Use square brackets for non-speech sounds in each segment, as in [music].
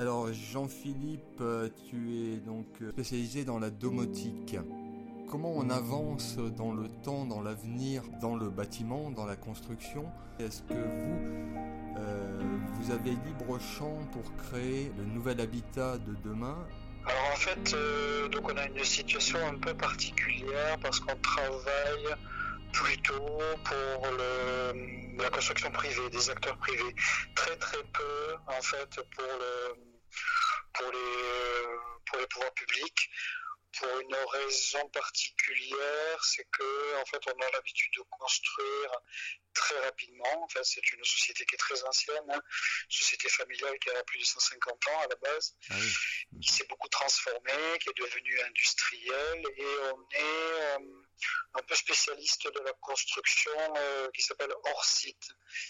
Alors Jean-Philippe, euh, tu es donc euh, spécialisé dans la domotique. Comment on avance dans le temps, dans l'avenir, dans le bâtiment, dans la construction? Est-ce que vous, euh, vous avez libre champ pour créer le nouvel habitat de demain? Alors en fait, donc on a une situation un peu particulière parce qu'on travaille plutôt pour le, la construction privée, des acteurs privés. Très très peu en fait pour, le, pour, les, pour les pouvoirs publics. Pour une raison particulière, c'est que en fait on a l'habitude de construire très rapidement. En fait, c'est une société qui est très ancienne, hein. société familiale qui a plus de 150 ans à la base, ah qui s'est beaucoup transformée, qui est devenue industrielle, et on est euh, un peu spécialiste de la construction euh, qui s'appelle hors site.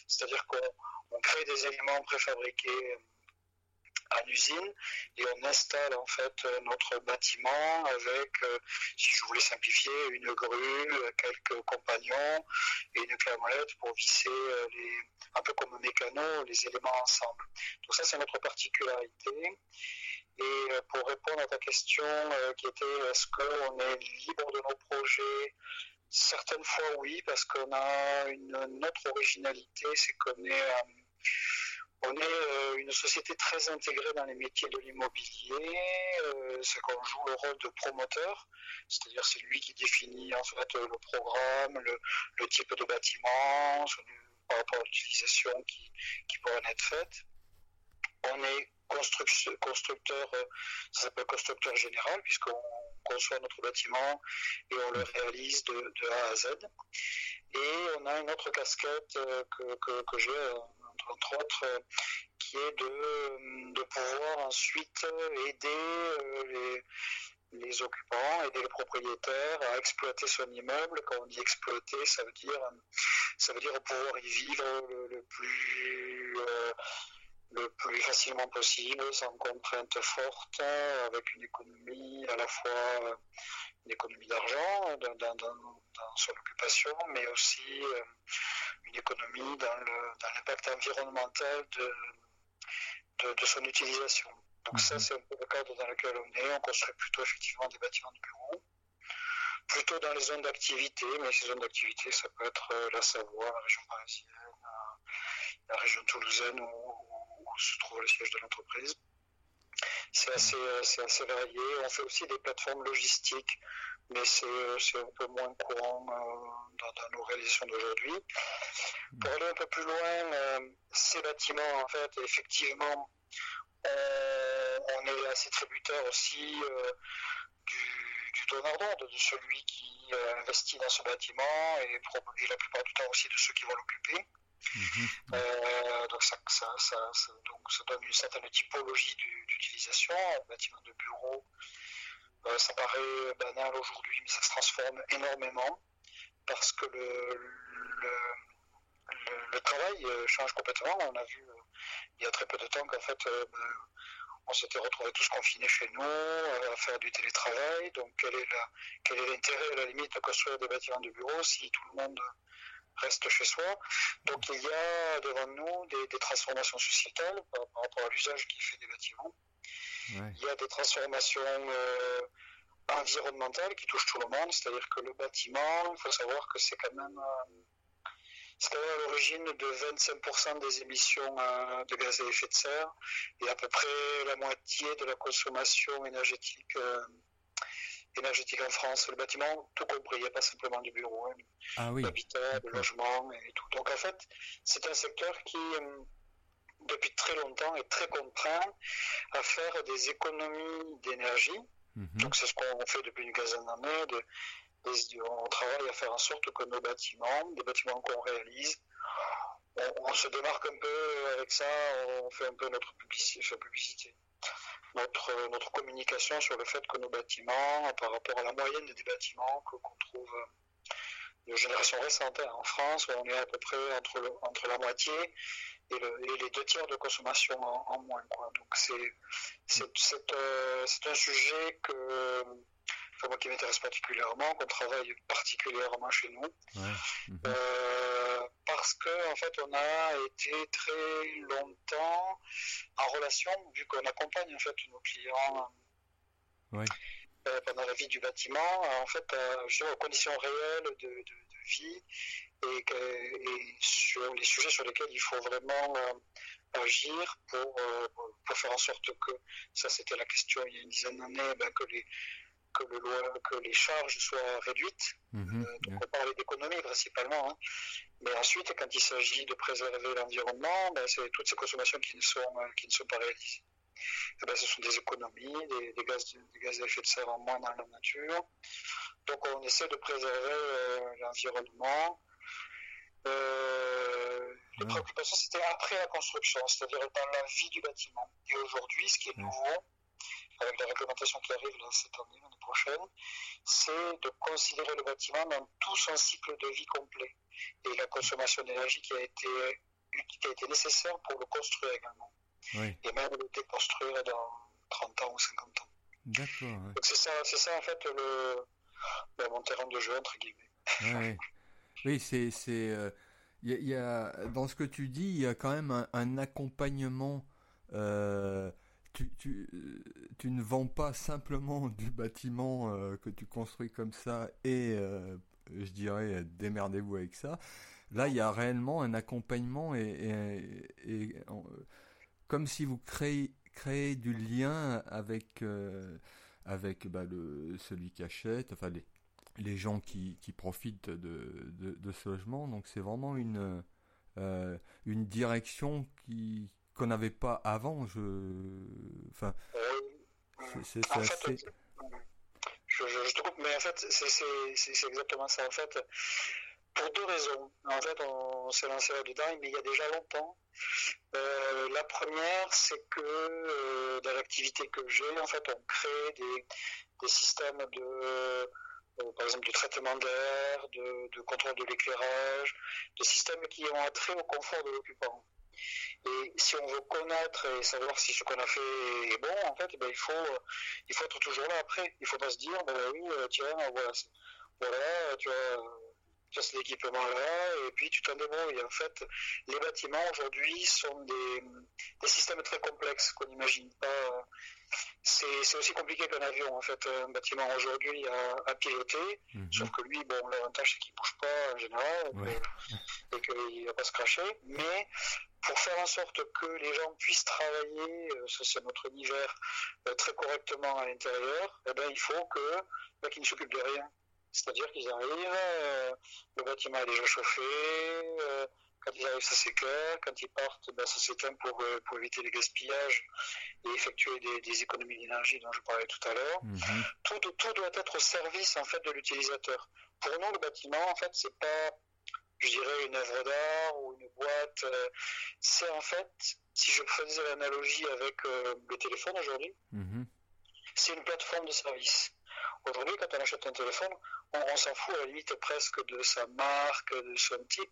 C'est-à-dire qu'on crée des éléments préfabriqués en usine et on installe en fait notre bâtiment avec, euh, si je voulais simplifier, une grue, quelques compagnons et une clé pour visser euh, les, un peu comme un mécano, les éléments ensemble. Donc ça c'est notre particularité. Et euh, pour répondre à ta question qui était est-ce qu'on est libre de nos projets? Certaines fois oui, parce qu'on a une, autre originalité, c'est qu'on est on est euh, une société très intégrée dans les métiers de l'immobilier. Euh, c'est qu'on joue le rôle de promoteur, c'est-à-dire c'est lui qui définit en fait le programme, le, type de bâtiment, par rapport à l'utilisation qui, pourrait être faite. On est constructeur, euh, ça s'appelle constructeur général, puisqu'on conçoit notre bâtiment et on le réalise de, A à Z. Et on a une autre casquette que, que, que j'ai entre autres, euh, qui est de, pouvoir ensuite aider euh, les, les occupants, aider les propriétaires à exploiter son immeuble. Quand on dit exploiter, ça veut dire, ça veut dire pouvoir y vivre le, plus, euh, le plus facilement possible, sans contraintes fortes, avec une économie à la fois une économie d'argent dans, dans, dans, son occupation, mais aussi une économie dans l'impact environnemental de, de, son utilisation. Donc ça, mhm. c'est un peu le cadre dans lequel on est. On construit plutôt effectivement des bâtiments de bureaux, plutôt dans les zones d'activité, mais ces zones d'activité, ça peut être euh, la Savoie, la région parisienne, euh, la région toulousaine où, se trouve le siège de l'entreprise. C'est assez, euh, assez varié. On fait aussi des plateformes logistiques mais c'est un peu moins courant euh, dans, nos réalisations d'aujourd'hui. Pour aller un peu plus loin, euh, ces bâtiments, en fait, effectivement, on, est assez tributaire aussi euh, du donneur d'ordre, de celui qui investit dans ce bâtiment et, la plupart du temps aussi de ceux qui vont l'occuper. Mhm. donc, ça, donc, ça donne une certaine typologie d'utilisation, un bâtiment de bureau euh, ça paraît banal aujourd'hui, mais ça se transforme énormément parce que le, travail euh, change complètement. On a vu euh, il y a très peu de temps qu'en fait, ben, on s'était retrouvés tous confinés chez nous à faire du télétravail. Donc, quel est, l'intérêt à la limite de construire des bâtiments de bureaux si tout le monde reste chez soi. Donc, il y a devant nous des, transformations sociétales par, par rapport à l'usage qui fait des bâtiments. Il y a des transformations euh, environnementales qui touchent tout le monde, c'est-à-dire que le bâtiment, il faut savoir que c'est quand même euh, c'est quand même à l'origine de 25% des émissions euh, de gaz à effet de serre. Et à peu près la moitié de la consommation énergétique énergétique en France. Le bâtiment, tout compris, il n'y a pas simplement du bureau, hein, ah l'habitat, le logement et tout. Donc en fait, c'est un secteur qui depuis très longtemps est très contraint à faire des économies d'énergie. Mhm. Donc c'est ce qu'on fait depuis une quinzaine d'années. De, on travaille à faire en sorte que nos bâtiments, des bâtiments qu'on réalise, on, se démarque un peu avec ça, on fait un peu notre publicité, notre, notre communication sur le fait que nos bâtiments, par rapport à la moyenne des bâtiments qu'on trouve de génération récente hein, en France, on est à peu près entre, entre la moitié et, les deux tiers de consommation en, moins. Quoi. Donc c'est euh, un sujet que enfin, moi qui m'intéresse particulièrement, qu'on travaille particulièrement chez nous, euh, parce que en fait on a été très longtemps en relation vu qu'on accompagne en fait nos clients euh, pendant la vie du bâtiment en fait euh, aux conditions réelles de, de, vie et, et, sur les sujets sur lesquels il faut vraiment euh, agir pour, pour, faire en sorte que ça c'était la question il y a une dizaine d'années ben, que les que, le, que les charges soient réduites. Mhm, euh, donc on parlait d'économie principalement. Hein. Mais ensuite, quand il s'agit de préserver l'environnement, ben, c'est toutes ces consommations qui ne sont, euh, qui ne sont pas réalisées. Eh ben, ce sont des économies, des, gaz, des gaz à effet de serre en moins dans la nature. Donc on essaie de préserver euh, l'environnement. les préoccupations, c'était après la construction, c'est-à-dire dans la vie du bâtiment. Et aujourd'hui, ce qui est nouveau, avec la réglementation qui arrive cette année, l'année prochaine, c'est de considérer le bâtiment dans tout son cycle de vie complet et la consommation d'énergie qui a été qui a été nécessaire pour le construire également. Et même le déconstruire dans 30 ans ou 50 ans. D'accord. Donc c'est ça, c'est ça en fait le, ben, mon terrain de jeu entre guillemets. oui, c'est c'est euh, y, a dans ce que tu dis, il y a quand même un, un accompagnement euh, tu, tu, euh, tu, ne vends pas simplement [laughs] du bâtiment euh, que tu construis comme ça et euh, je dirais démerdez-vous avec ça. Là, il y a réellement un accompagnement et, et, comme si vous créez, créez du lien avec, avec bah, celui qui achète, enfin les, les gens qui, qui profitent de, de, de, ce logement. Donc c'est vraiment une, une direction qui, qu'on n'avait pas avant. Je, enfin, c'est assez. je, je, te coupe, mais en fait, c'est exactement ça. En fait, pour deux raisons. En fait, on, s'est lancé là-dedans, mais il y a déjà longtemps. Euh, la première, c'est que euh, dans l'activité que j'ai, en fait, on crée des, des systèmes de, euh, par exemple, de traitement d'air, de, de, contrôle de l'éclairage, des systèmes qui ont attrait au confort de l'occupant. Et si on veut connaître et savoir si ce qu'on a fait est bon, en fait, ben, il, faut, il faut être toujours là après. Il ne faut pas se dire, ben oui, euh, tiens, voilà, voilà tu vois, tu as cet équipement-là, et puis tu t'en débrouilles. En fait, les bâtiments aujourd'hui sont des, des, systèmes très complexes qu'on n'imagine pas. C'est aussi compliqué qu'un avion, en fait, un bâtiment aujourd'hui à, à, piloter, mhm. sauf que lui, bon, l'avantage c'est qu'il ne bouge pas en général, et qu'il ne va pas se cracher, mais pour faire en sorte que les gens puissent travailler, euh, ça c'est notre univers, euh, très correctement à l'intérieur, eh ben, il faut que bah, qu'ils ne s'occupent de rien. C'est-à-dire qu'ils arrivent, euh, le bâtiment est déjà chauffé, quand ils arrivent ça s'éclaire, quand ils partent ben, ça s'éteint pour, pour éviter les gaspillages et effectuer des, économies d'énergie dont je parlais tout à l'heure. Mhm. Tout, tout doit être au service en fait de l'utilisateur. Pour nous, le bâtiment, en fait, c'est pas je dirais, une œuvre d'art ou une boîte. Euh, c'est en fait, si je faisais l'analogie avec euh, le téléphone aujourd'hui, mhm. c'est une plateforme de service. Aujourd'hui, quand on achète un téléphone, on, s'en fout à la limite presque de sa marque, de son type.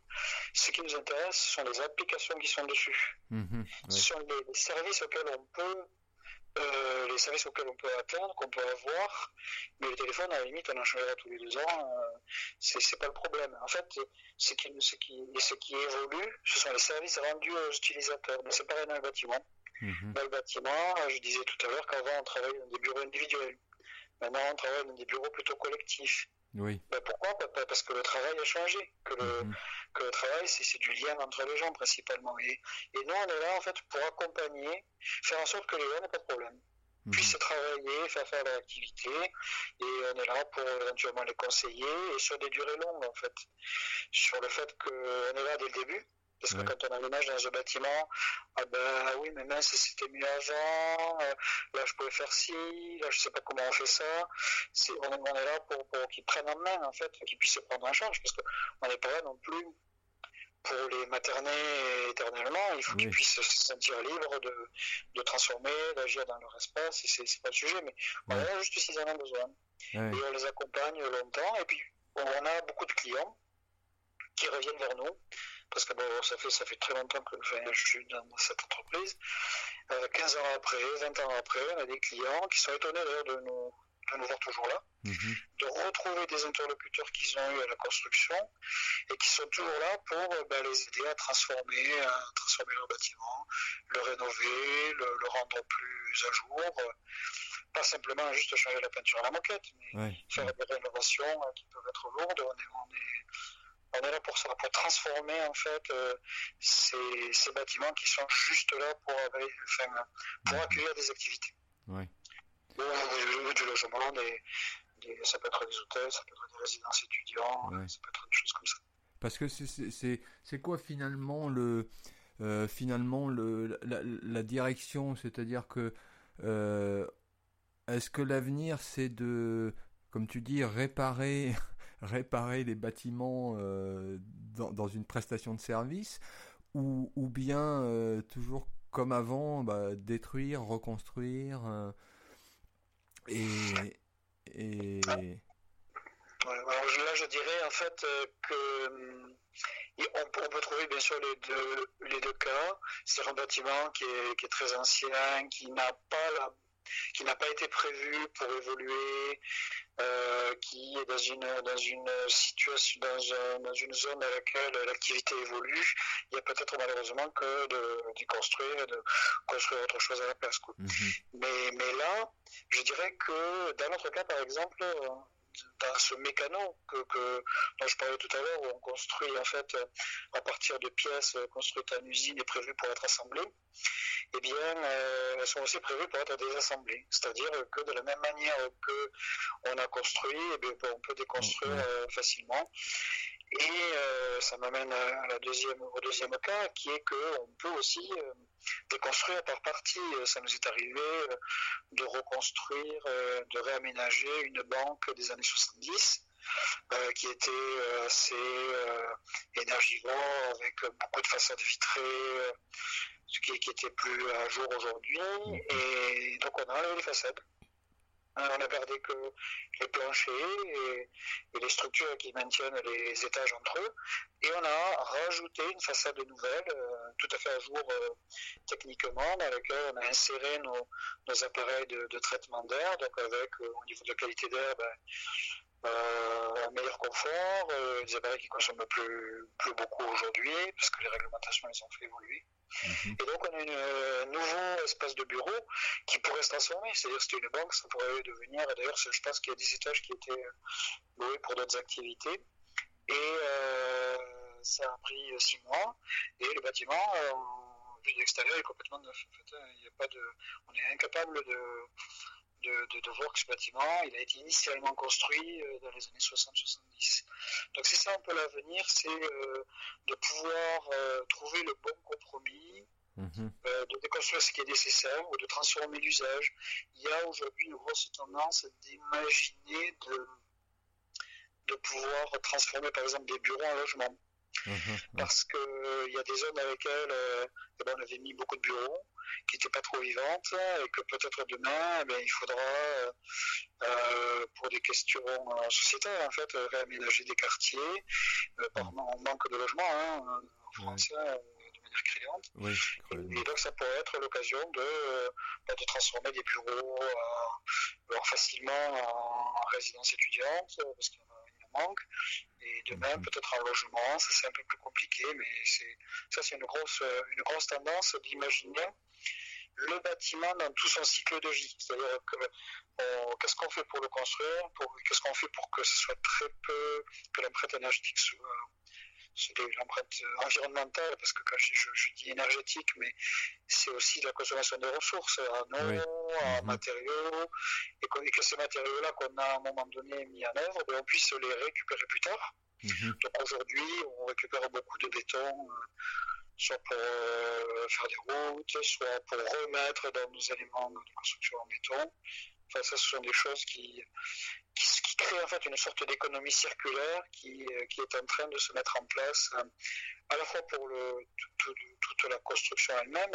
Ce qui nous intéresse, ce sont les applications qui sont dessus. Mhm, ce sont les, services auxquels on peut euh, les services auxquels on peut atteindre, qu'on peut avoir, mais le téléphone, à la limite, on en changera tous les deux ans, euh, c'est pas le problème. En fait, ce qui, ce, qui, ce qui évolue, ce sont les services rendus aux utilisateurs. Mais c'est pareil dans le bâtiment. Mhm. Dans le bâtiment, je disais tout à l'heure qu'avant, on travaillait dans des bureaux individuels. Maintenant, on travaille dans des bureaux plutôt collectifs. Oui. Ben pourquoi Parce que le travail a changé, que le, mhm. que le travail, c'est du lien entre les gens principalement. Et, et, nous, on est là en fait pour accompagner, faire en sorte que les gens n'aient pas de problème, mhm. puissent travailler, faire faire leur activité, et on est là pour éventuellement les conseiller, et sur des durées longues en fait. Sur le fait qu'on est là dès le début, parce que quand on aménage dans un bâtiment, ah ben oui, mais mince, c'était mieux avant, euh, là je pouvais faire ci, là je sais pas comment on fait ça. C'est, on, est là pour, pour qu'ils prennent en main, en fait, qu'ils puissent se prendre en charge, parce qu'on n'est pas là non plus pour les materner éternellement, il faut qu'ils puissent se sentir libres de, de transformer, d'agir dans leur espace, et c'est, c'est pas le sujet, mais on a juste s'ils en ont besoin. Et on les accompagne longtemps, et puis on a beaucoup de clients qui reviennent vers nous parce que bon, ça fait, ça fait très longtemps que je suis dans cette entreprise. 15 euh, ans après, 20 ans après, on a des clients qui sont étonnés d'ailleurs de nous, de nous voir toujours là, mhm. de retrouver des interlocuteurs qu'ils ont eu à la construction et qui sont toujours là pour euh, ben, les aider à transformer, à transformer leur bâtiment, le rénover, le, rendre plus à jour. Pas simplement juste changer la peinture à la moquette, mais faire des rénovations euh, qui peuvent être lourdes. On est, on est, on est là pour ça, pour transformer en fait euh, ces, ces, bâtiments qui sont juste là pour, enfin, pour mhm. accueillir des activités. Ouais ou du logement, des, des, ça peut être des hôtels, ça peut être des résidences étudiants, ça peut être des choses comme ça. Parce que c'est quoi finalement le euh, finalement le, la, la direction, c'est-à-dire que euh, est-ce que l'avenir c'est de comme tu dis réparer réparer les bâtiments euh, dans, une prestation de service ou, ou bien euh, toujours comme avant bah, détruire reconstruire et, et... là, je dirais en fait euh, que on, peut trouver bien sûr les deux, les deux cas. C'est un bâtiment qui est, qui est, très ancien, qui n'a pas la qui n'a pas été prévu pour évoluer, euh, qui est dans une, dans une situation, dans, dans une zone dans laquelle l'activité évolue, il y a peut-être malheureusement que de, de, construire, de construire autre chose à la place. Quoi. Mm-hmm. mais, mais là, je dirais que dans notre cas, par exemple, dans ce mécano que, que, dont je parlais tout à l'heure, où on construit en fait à partir de pièces construites en usine et prévues pour être assemblées, eh bien, euh, elles sont aussi prévues pour être désassemblées. C'est-à-dire que de la même manière que on a construit, eh bien, on peut déconstruire euh, facilement. Et euh, ça m'amène à la deuxième, au deuxième cas, qui est qu'on peut aussi euh, déconstruire par partie. Ça nous est arrivé euh, de reconstruire, euh, de réaménager une banque des années 70. Euh, qui était assez énergivore, avec beaucoup de façades vitrées, ce qui, qui était plus à jour aujourd'hui. Mmh. Et donc on a enlevé les façades. Hein, on a gardé que les planchers et, les structures qui maintiennent les étages entre eux. Et on a rajouté une façade nouvelle, euh, tout à fait à jour euh, techniquement, dans laquelle on a inséré nos, appareils de, traitement d'air, donc avec, euh, au niveau de qualité d'air, ben, un meilleur confort, des appareils qui consomment plus, plus beaucoup aujourd'hui, parce que les réglementations les ont fait évoluer. Mhm. Et donc, on a un nouveau espace de bureau qui pourrait se transformer. C'est-à-dire, c'était une banque, ça pourrait devenir. D'ailleurs, je pense qu'il y a des étages qui étaient loués pour d'autres activités. Et euh, ça a pris six mois. Et le bâtiment, euh, vu de l'extérieur, est complètement neuf. En fait, il y a pas de, on est incapable de de, de, voir que ce bâtiment, il a été initialement construit euh, dans les années 60-70. Donc c'est ça un peu l'avenir, c'est euh, de pouvoir euh, trouver le bon compromis, mhm. de déconstruire ce qui est nécessaire ou de transformer l'usage. Il y a aujourd'hui une grosse tendance d'imaginer de, de pouvoir transformer par exemple des bureaux en logements. Mhm. Parce qu'il y a des zones dans lesquelles eh ben, on avait mis beaucoup de bureaux qui n'était pas trop vivante et que peut-être demain, eh bien, il faudra, euh, euh, pour des questions euh, sociétaires, en fait, réaménager des quartiers par manque de logement hein, en France. de manière créante. Oui, et, donc ça pourrait être l'occasion de, bah, de transformer des bureaux facilement en, résidence étudiante, parce qu'il y en manque. Et de même, mhm. peut-être en logement, ça c'est un peu plus compliqué, mais c'est ça c'est une grosse, une grosse tendance d'imaginer le bâtiment dans tout son cycle de vie. C'est-à-dire qu'est-ce qu'on fait pour le construire, qu'est-ce qu'on fait pour que ce soit très peu, que l'empreinte énergétique soit c'est l'empreinte environnementale, parce que quand je, dis énergétique, mais c'est aussi la consommation de ressources, en eau, en mhm. matériaux, et que, ces matériaux-là qu'on a à un moment donné mis en œuvre, ben, on puisse les récupérer plus tard. Mhm. Donc aujourd'hui, on récupère beaucoup de béton. Euh, soit pour euh, faire des routes, soit pour remettre dans nos éléments de construction en béton. Enfin, ça, ce sont des choses qui, qui, créent en fait une sorte d'économie circulaire qui, euh, qui, est en train de se mettre en place, euh, à la fois pour le, toute la construction elle-même,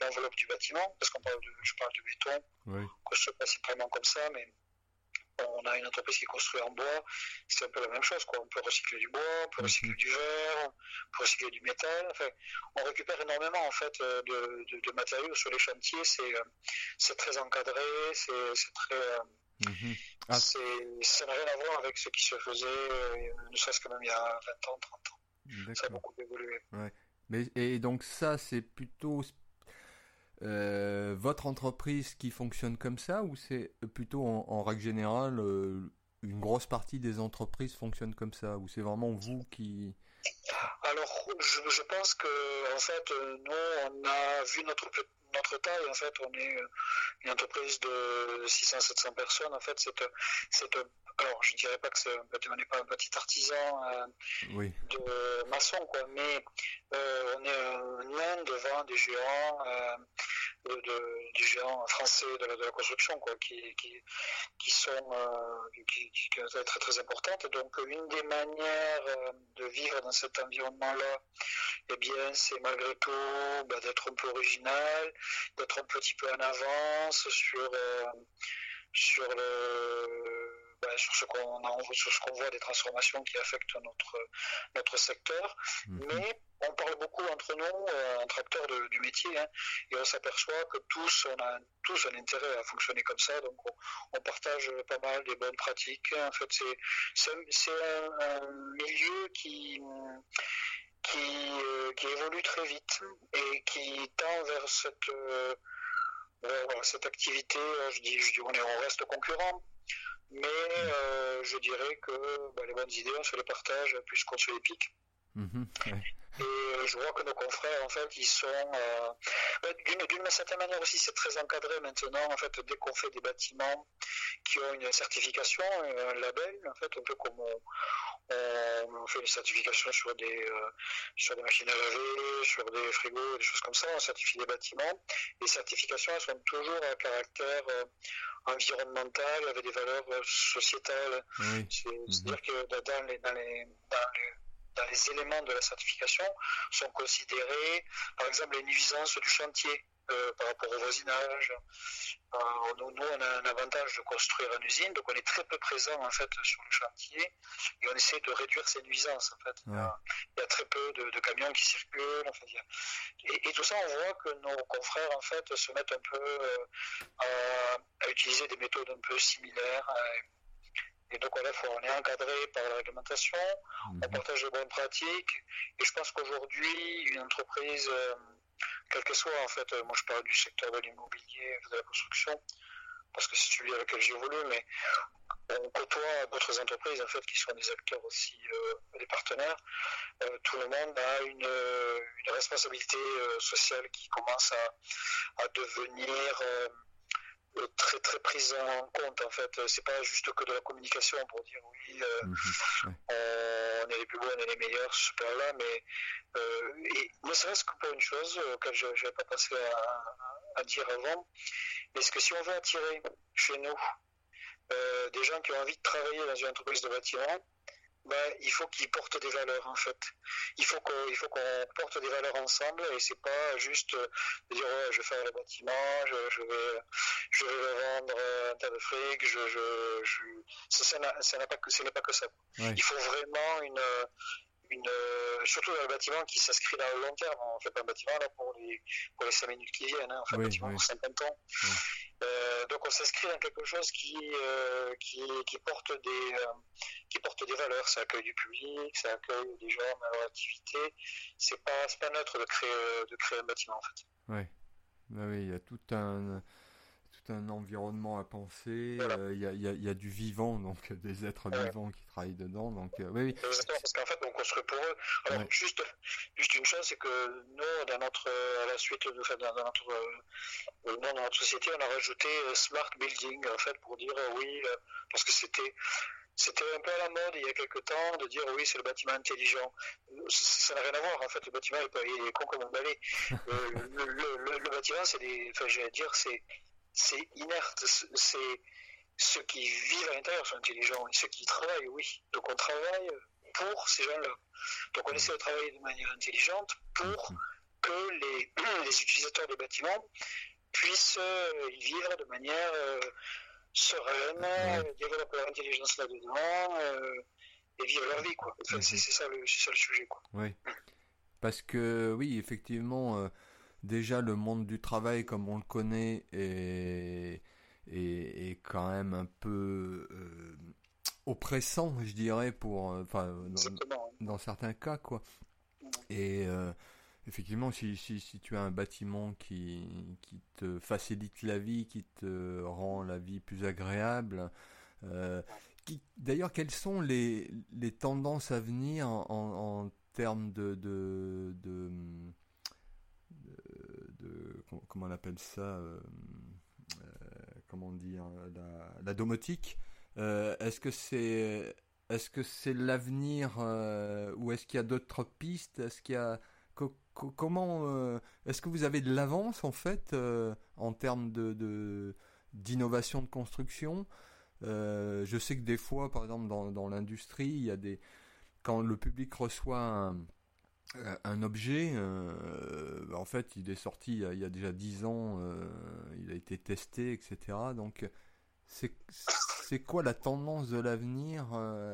l'enveloppe du bâtiment, parce qu'on parle de, je parle de béton, oui. construit principalement comme ça, mais on a une entreprise qui construit en bois, c'est un peu la même chose. Quoi. On peut recycler du bois, on peut recycler mhm. du verre, on peut recycler du métal. Enfin, on récupère énormément en fait euh, de, de, de matériaux sur les chantiers. C'est, euh, c'est très encadré, c'est, c'est très, Mhm. Ah. Ça n'a rien à voir avec ce qui se faisait, euh, ne serait-ce que même il y a 20 ans, 30 ans. Ça a beaucoup évolué. Ouais. Mais, et donc ça, c'est plutôt euh, votre entreprise qui fonctionne comme ça ou c'est plutôt en, règle générale euh, une grosse partie des entreprises fonctionnent comme ça ou c'est vraiment vous qui alors je, je, pense que en fait nous on a vu notre notre taille en fait on est une entreprise de 600-700 personnes en fait c'est c'est alors je dirais pas que c'est on n'est pas un petit artisan euh, de maçon quoi mais euh, on est un devant des géants euh, de, des géants français de la, construction quoi qui, qui, qui sont qui, qui, très très importantes. Donc une des manières de vivre dans cet environnement là eh bien c'est malgré tout bah, d'être un peu original d'être un petit peu en avance sur sur le bah, sur ce qu'on voit des transformations qui affectent notre notre secteur, mhm. mais on parle beaucoup entre nous, euh, entre acteurs du métier, hein, et on s'aperçoit que tous on a tous un intérêt à fonctionner comme ça, donc on, partage pas mal des bonnes pratiques. En fait, c'est c'est un, milieu qui qui, euh, qui, évolue très vite et qui tend vers cette, euh, cette activité, je dis, je dis on, est, on reste concurrent, mais euh, je dirais que bah, les bonnes idées, on se les partage puisqu'on se les pique. Et euh, je vois que nos confrères, en fait, ils sont euh, d'une certaine manière aussi, c'est très encadré maintenant. En fait, dès qu'on fait des bâtiments qui ont une certification, un label, en fait, un peu comme on, fait des certifications sur des sur des machines à laver, sur des frigos, des choses comme ça, on certifie des bâtiments. Les certifications, elles sont toujours à caractère environnementales, avec des valeurs euh, sociétales. C'est-à-dire que dans les, dans les, dans les éléments de la certification sont considérés, par exemple, les nuisances du chantier. Euh, par rapport au voisinage. Euh, nous, on a un avantage de construire une usine, donc on est très peu présent en fait sur le chantier et on essaie de réduire ces nuisances. En fait. Il, y a, très peu de, camions qui circulent. et, tout ça, on voit que nos confrères en fait se mettent un peu euh, à, utiliser des méthodes un peu similaires. Et donc, à la fois, on est encadré par la réglementation, on mhm. partage de bonnes pratiques. Et je pense qu'aujourd'hui, une entreprise quel que soit en fait, euh, moi je parle du secteur de l'immobilier, de la construction, parce que c'est celui avec lequel j'évolue, mais on côtoie d'autres entreprises en fait qui sont des acteurs aussi, euh, des partenaires. Euh, tout le monde a une, une responsabilité sociale qui commence à, à devenir très très prise en compte en fait. C'est pas juste que de la communication pour dire oui, euh, mhm, on est les plus beaux, on est les meilleurs, super là, mais euh, et ne serait-ce que pour une chose auquel je n'avais pas pensé à, dire avant, est-ce que si on veut attirer chez nous euh, des gens qui ont envie de travailler dans une entreprise de bâtiment, ben, il faut qu'ils portent des valeurs en fait. Il faut qu'on faut qu'on porte des valeurs ensemble et c'est pas juste de dire ouais, je vais faire le bâtiment, je, je vais je vais vendre un tas de fric, je, je, je... ça n'a pas que ce n'est pas que ça. Il faut vraiment une une, surtout dans le bâtiment qui s'inscrit dans le long terme. On fait pas un bâtiment là pour les, pour les 5 minutes qui viennent, hein. on fait un bâtiment pour 50 ans. Euh, donc on s'inscrit dans quelque chose qui, euh, qui, qui, porte des, euh, qui porte des valeurs. Ça accueille du public, ça accueille des gens dans leur activité. C'est pas, pas neutre de créer, de créer un bâtiment en fait. Oui, oui, il y a tout un un environnement à penser, euh, il y, a, du vivant, donc des êtres vivants qui travaillent dedans. Donc, euh, oui, parce qu'en fait, pour eux. Alors, juste, juste une chose, c'est que nous, dans notre, à la suite, de, dans, notre, euh, dans notre société, on a rajouté Smart Building, en fait, pour dire oui, parce que c'était c'était un peu à la mode il y a quelques temps de dire oui c'est le bâtiment intelligent. Ça n'a rien à voir en fait le bâtiment il est con comme un balai. [laughs] le, le, le, bâtiment c'est des, enfin je vais dire c'est c'est inerte. C'est ceux qui vivent à l'intérieur sont intelligents et ceux qui travaillent, oui. Donc on travaille pour ces gens-là. Donc on essaie de travailler de manière intelligente pour que les, [clears throat] les utilisateurs des bâtiments puissent euh, y vivre de manière euh, sereine, euh, développer leur intelligence là-dedans et vivre leur vie. Quoi. c'est, ça le, ça le sujet. Quoi. Oui. Parce que oui, effectivement déjà le monde du travail comme on le connaît est, est, quand même un peu oppressant, je dirais, pour, enfin, dans, certains cas, quoi. Et effectivement, si, si, si, tu as un bâtiment qui, qui te facilite la vie, qui te rend la vie plus agréable, euh, D'ailleurs, quelles sont les, les, tendances à venir en, en, termes de, de, de, de, comment on appelle ça euh, euh, Comment dire la, la domotique? euh, Est-ce que c'est est-ce que c'est l'avenir ou est-ce qu'il y a d'autres pistes? Est-ce qu'il y a comment est-ce que vous avez de l'avance en fait en termes de d'innovation de, construction? Euh, je sais que des fois, par exemple, dans, dans l'industrie, il y a des quand le public reçoit un, objet, euh, en fait, il est sorti il y a, déjà 10 ans, euh, il a été testé, etc. Donc, c'est quoi la tendance de l'avenir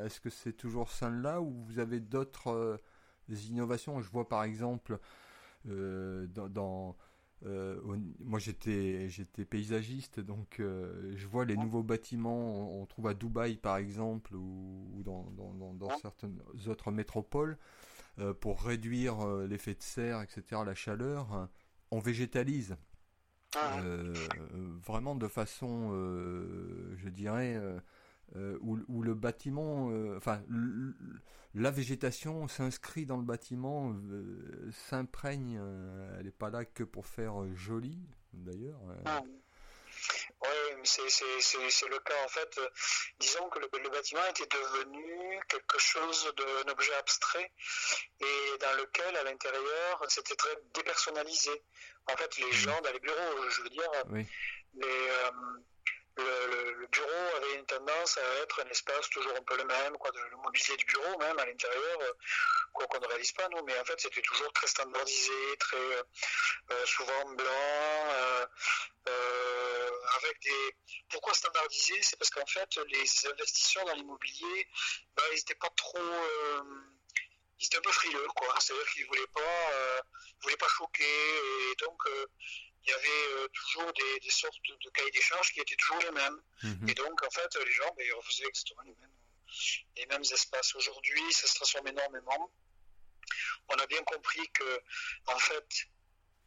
Est-ce que c'est toujours celle-là ou vous avez d'autres innovations? Je vois par exemple dans, dans euh, moi j'étais j'étais paysagiste donc euh, je vois les nouveaux bâtiments on, trouve à Dubaï par exemple ou, dans, dans, dans, certaines autres métropoles euh, pour réduire l'effet de serre etc la chaleur on végétalise ah vraiment de façon je dirais euh, où, le bâtiment, euh, enfin, la végétation s'inscrit dans le bâtiment, euh, s'imprègne, elle n'est pas là que pour faire joli, d'ailleurs. Ah. Oui, c'est le cas en fait. disons que le, bâtiment était devenu quelque chose d'un objet abstrait et dans lequel, à l'intérieur, c'était très dépersonnalisé. En fait, les mmh. gens dans les bureaux, je veux dire, les, le, bureau avait une tendance à être un espace toujours un peu le même, quoi, le mobilier du bureau même à l'intérieur, euh, quoi qu'on ne réalise pas nous, mais en fait c'était toujours très standardisé, très euh, euh, souvent blanc, avec des. Pourquoi standardisé? C'est parce qu'en fait les investisseurs dans l'immobilier, bah, ils n'étaient pas trop, ils étaient un peu frileux, quoi. C'est-à-dire qu'ils voulaient voulaient pas choquer, donc il y avait euh, toujours des, sortes de cahiers d'échange qui étaient toujours les mêmes. Mhm. Et donc, en fait, les gens, ben, ils refusaient exactement les mêmes, les mêmes espaces. Aujourd'hui, ça se transforme énormément. On a bien compris que, en fait,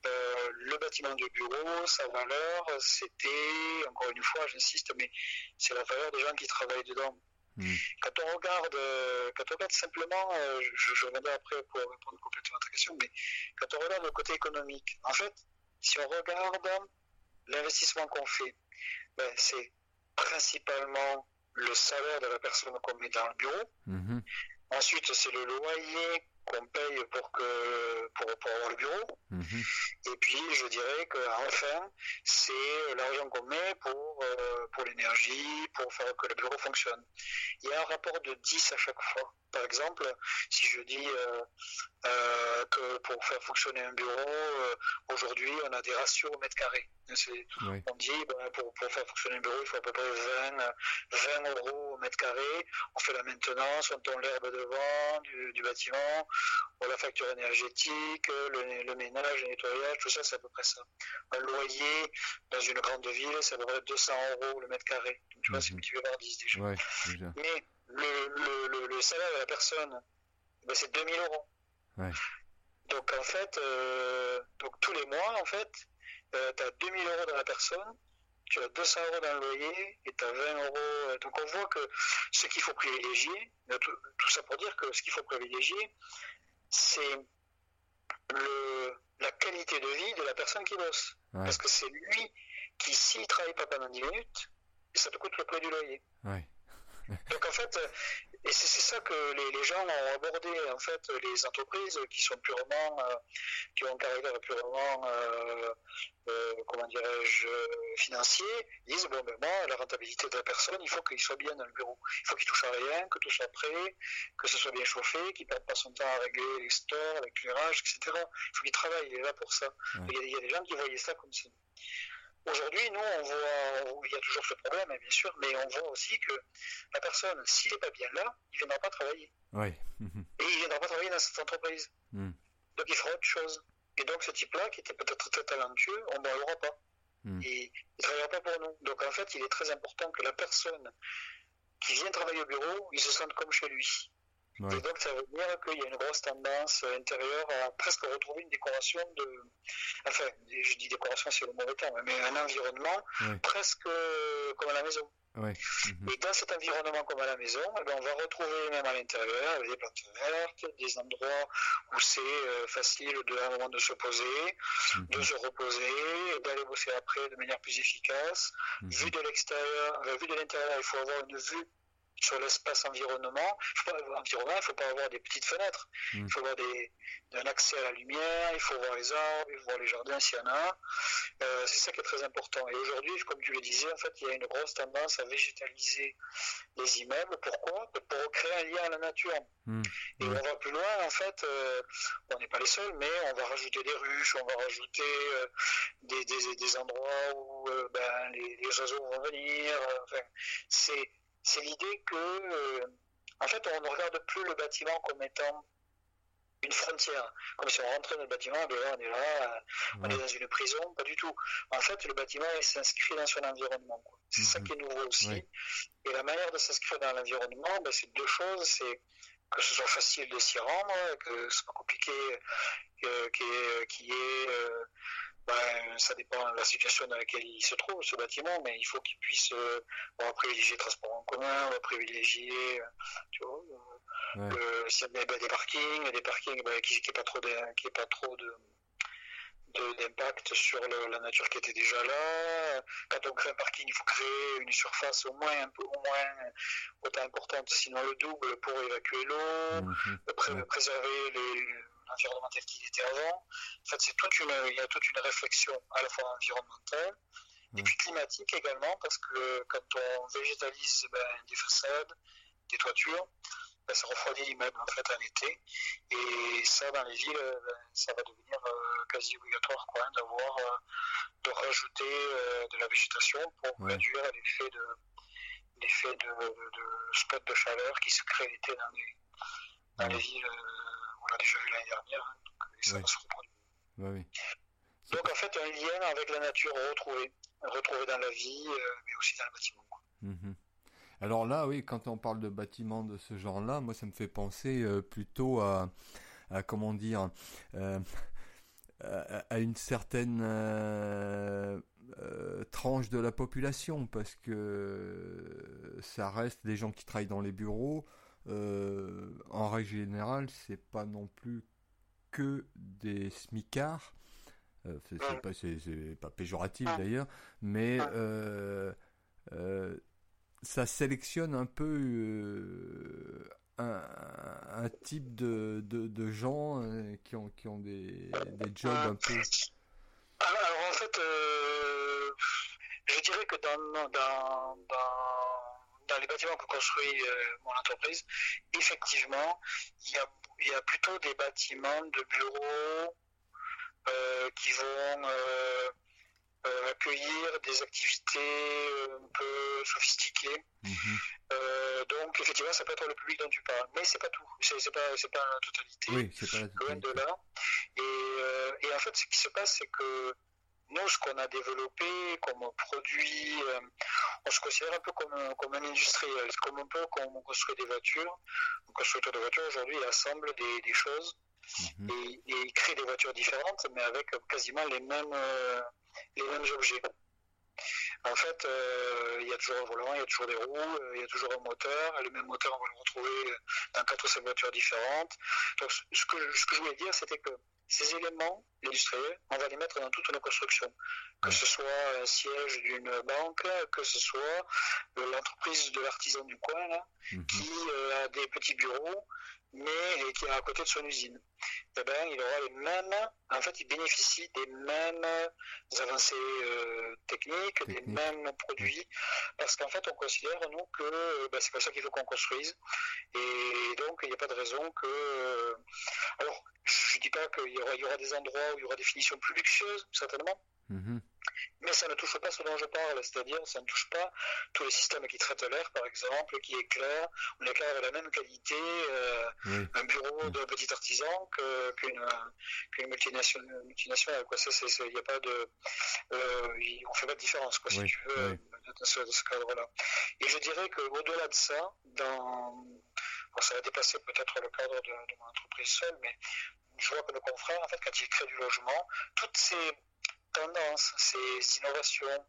euh, le bâtiment de bureau, sa valeur, c'était, encore une fois, j'insiste, mais c'est la valeur des gens qui travaillent dedans. Mhm. Quand on regarde, euh, quand on regarde simplement, je, je reviendrai après pour répondre complètement à ta question, mais quand on regarde le côté économique, en fait, si on regarde l'investissement qu'on fait, ben, c'est principalement le salaire de la personne qu'on met dans le bureau. Mhm. Ensuite, c'est le loyer qu'on paye pour que pour, avoir le bureau. Mhm. Et puis, je dirais qu'enfin, c'est l'argent qu'on met pour, euh, pour l'énergie, pour faire que le bureau fonctionne. Il y a un rapport de 10 à chaque fois. Par exemple, si je dis euh, euh, que pour faire fonctionner un bureau, aujourd'hui, on a des ratios au mètre carré. On dit, ben, pour, pour, faire fonctionner un bureau, il faut à peu près 20, 20 euros au mètre carré. On fait la maintenance, on tombe l'herbe devant du, du bâtiment, la facture énergétique, le, ménage, le nettoyage, tout ça, c'est à peu près ça. Un loyer dans une grande ville, c'est à peu près 200 euros le mètre carré. Donc, tu vois, c'est multiplié par 10 déjà. Mais le, salaire de la personne, ben, c'est 2000 euros. Donc, en fait, euh, donc, tous les mois, en fait, euh, tu as 2000 euros dans la personne, tu as 200 euros dans le loyer et tu as 20 euros. Donc on voit que ce qu'il faut privilégier, tout, ça pour dire que ce qu'il faut privilégier, c'est la qualité de vie de la personne qui bosse. Parce que c'est lui qui, s'il ne travaille pas pendant 10 minutes, ça te coûte le prix du loyer. Donc en fait, et c'est ça que les, gens ont abordé, en fait, les entreprises qui sont purement, euh, qui ont un caractère purement, euh, euh, comment dirais-je, financier, disent, bon, ben moi, la rentabilité de la personne, il faut qu'il soit bien dans le bureau. Il faut qu'il touche à rien, que tout soit prêt, que ce soit bien chauffé, qu'il ne perde pas son temps à régler les stores, l'éclairage, etc. Il faut qu'il travaille, il est là pour ça. Il, y a, des gens qui voyaient ça comme ça. Aujourd'hui, nous, on voit, il y a toujours ce problème, hein, bien sûr, mais on voit aussi que la personne, s'il n'est pas bien là, il ne viendra pas travailler. Oui. [laughs] Et il ne viendra pas travailler dans cette entreprise. Hmm. Donc il fera autre chose. Et donc ce type-là, qui était peut-être très talentueux, on ne l'aura pas. Hmm. Il ne travaillera pas pour nous. Donc en fait, il est très important que la personne qui vient travailler au bureau, il se sente comme chez lui. Et donc, ça veut dire qu'il y a une grosse tendance intérieure à presque retrouver une décoration de. Enfin, je dis décoration, c'est le mauvais terme, mais un environnement presque comme à la maison. Mhm. Et dans cet environnement comme à la maison, eh ben, on va retrouver même à l'intérieur des plantes vertes, des endroits où c'est euh, facile de, un moment de se poser, mhm. de se reposer, d'aller bosser après de manière plus efficace. Mhm. Vu de l'extérieur, euh, vu de l'intérieur, il faut avoir une vue sur l'espace environnement. Il ne faut pas avoir des petites fenêtres. Mm. Il faut avoir des, un accès à la lumière, il faut voir les arbres, il faut voir les jardins s'il y en a. Euh, c'est ça qui est très important. Et aujourd'hui, comme tu le disais, en fait, il y a une grosse tendance à végétaliser les immeubles. Pourquoi? Pour créer un lien à la nature. Mm. Et on va plus loin, en fait, euh, on n'est pas les seuls, mais on va rajouter des ruches, on va rajouter euh, des, des, endroits où ben, les, les, oiseaux vont venir. Enfin, c'est c'est l'idée que, euh, en fait, on ne regarde plus le bâtiment comme étant une frontière, comme si on rentrait dans le bâtiment, on est là, on est dans une prison, pas du tout. En fait, le bâtiment s'inscrit dans son environnement. C'est ça mhm. qui est nouveau aussi. Et la manière de s'inscrire dans l'environnement, ben, c'est deux choses. C'est que ce soit facile de s'y rendre, que ce soit compliqué, euh, qui est, euh, ben, ça dépend de la situation dans laquelle il se trouve, ce bâtiment, mais il faut qu'il puisse euh, on va privilégier le transport en commun, on va privilégier, euh, tu vois, euh, euh a des, parkings, des parkings ben, qui n'aient pas trop de, qui pas trop de d'impact sur la nature qui était déjà là. Quand on crée un parking, il faut créer une surface au moins un peu, au moins autant importante, sinon le double pour évacuer l'eau, mhm. préserver les, l'environnement tel qu'il était avant. En fait, c'est toute une, il y a toute une réflexion à la fois environnementale et puis climatique également, parce que quand on végétalise ben, des façades, des toitures, ben, ça refroidit l'immeuble en fait en été. Et ça, dans les villes, ben, ça va devenir euh, quasi obligatoire hein, d'avoir, euh, de rajouter euh, de la végétation pour réduire l'effet de l'effet de, de, spot de chaleur qui se crée l'été dans les, dans les villes l'a déjà vu l'année dernière, hein, donc ça va se reproduire. Donc en fait, un lien avec la nature retrouvé, retrouvé dans la vie, euh, mais aussi dans le bâtiment. Mhm. Alors là, oui, quand on parle de bâtiments de ce genre-là, moi, ça me fait penser euh, plutôt à, comment dire, euh, à, une certaine tranche de la population, parce que ça reste des gens qui travaillent dans les bureaux, euh, en règle générale, c'est pas non plus que des smicards. Euh, c'est pas, péjoratif d'ailleurs, mais euh, ça sélectionne un peu un, type de, de, gens qui, ont, qui ont des, des jobs un peu. Alors en fait, je dirais que dans, dans, dans dans les bâtiments que construit euh, mon entreprise, effectivement, il y, a, il y a plutôt des bâtiments de bureaux euh, qui vont euh, accueillir des activités un peu sophistiquées. Mhm. donc effectivement, ça peut être le public dont tu parles, mais c'est pas tout, c'est pas, pas la totalité, oui, pas la totalité. loin de là. Et, et en fait, ce qui se passe, c'est que nous, ce qu'on a développé comme produit, euh, on se considère un peu comme, comme un industriel, comme un peu comme on construit des voitures. Un constructeur de voitures aujourd'hui assemble des, choses mhm. et, il crée des voitures différentes, mais avec quasiment les mêmes, euh, les mêmes objets. En fait, euh, il y a toujours un volant, il y a toujours des roues, il y a toujours un moteur. Le même moteur, on va le retrouver dans quatre ou cinq voitures différentes. Donc, ce que, ce que je voulais dire, c'était que ces éléments industriels, on va les mettre dans toutes nos constructions. Que ce soit un siège d'une banque, que ce soit euh, l'entreprise de l'artisan du coin, mhm. qui euh, a des petits bureaux, mais qui est à côté de son usine. Eh ben, il aura les mêmes, en fait, il bénéficie des mêmes avancées euh, techniques, des mêmes produits, parce qu'en fait, on considère, nous, que ben, c'est comme ça qu'il faut qu'on construise. Et donc, il n'y a pas de raison que. alors, je ne dis pas qu'il y aura, y aura, des endroits où il y aura des finitions plus luxueuses, certainement. Mhm. Mais ça ne touche pas ce dont je parle, c'est-à-dire ça ne touche pas tous les systèmes qui traitent l'air, par exemple, qui éclairent, on éclaire de la même qualité euh, un bureau d'un petit artisan qu'une multinationale, multinationale. Quoi. Ça, il n'y a pas de, euh, on fait pas de différence, quoi, si tu veux, dans ce, ce cadre-là. Et je dirais qu'au-delà de ça, dans, ça va dépasser peut-être le cadre de, de mon entreprise seule, mais je vois que nos confrères, en fait, quand ils créent du logement, toutes ces tendances, ces innovations,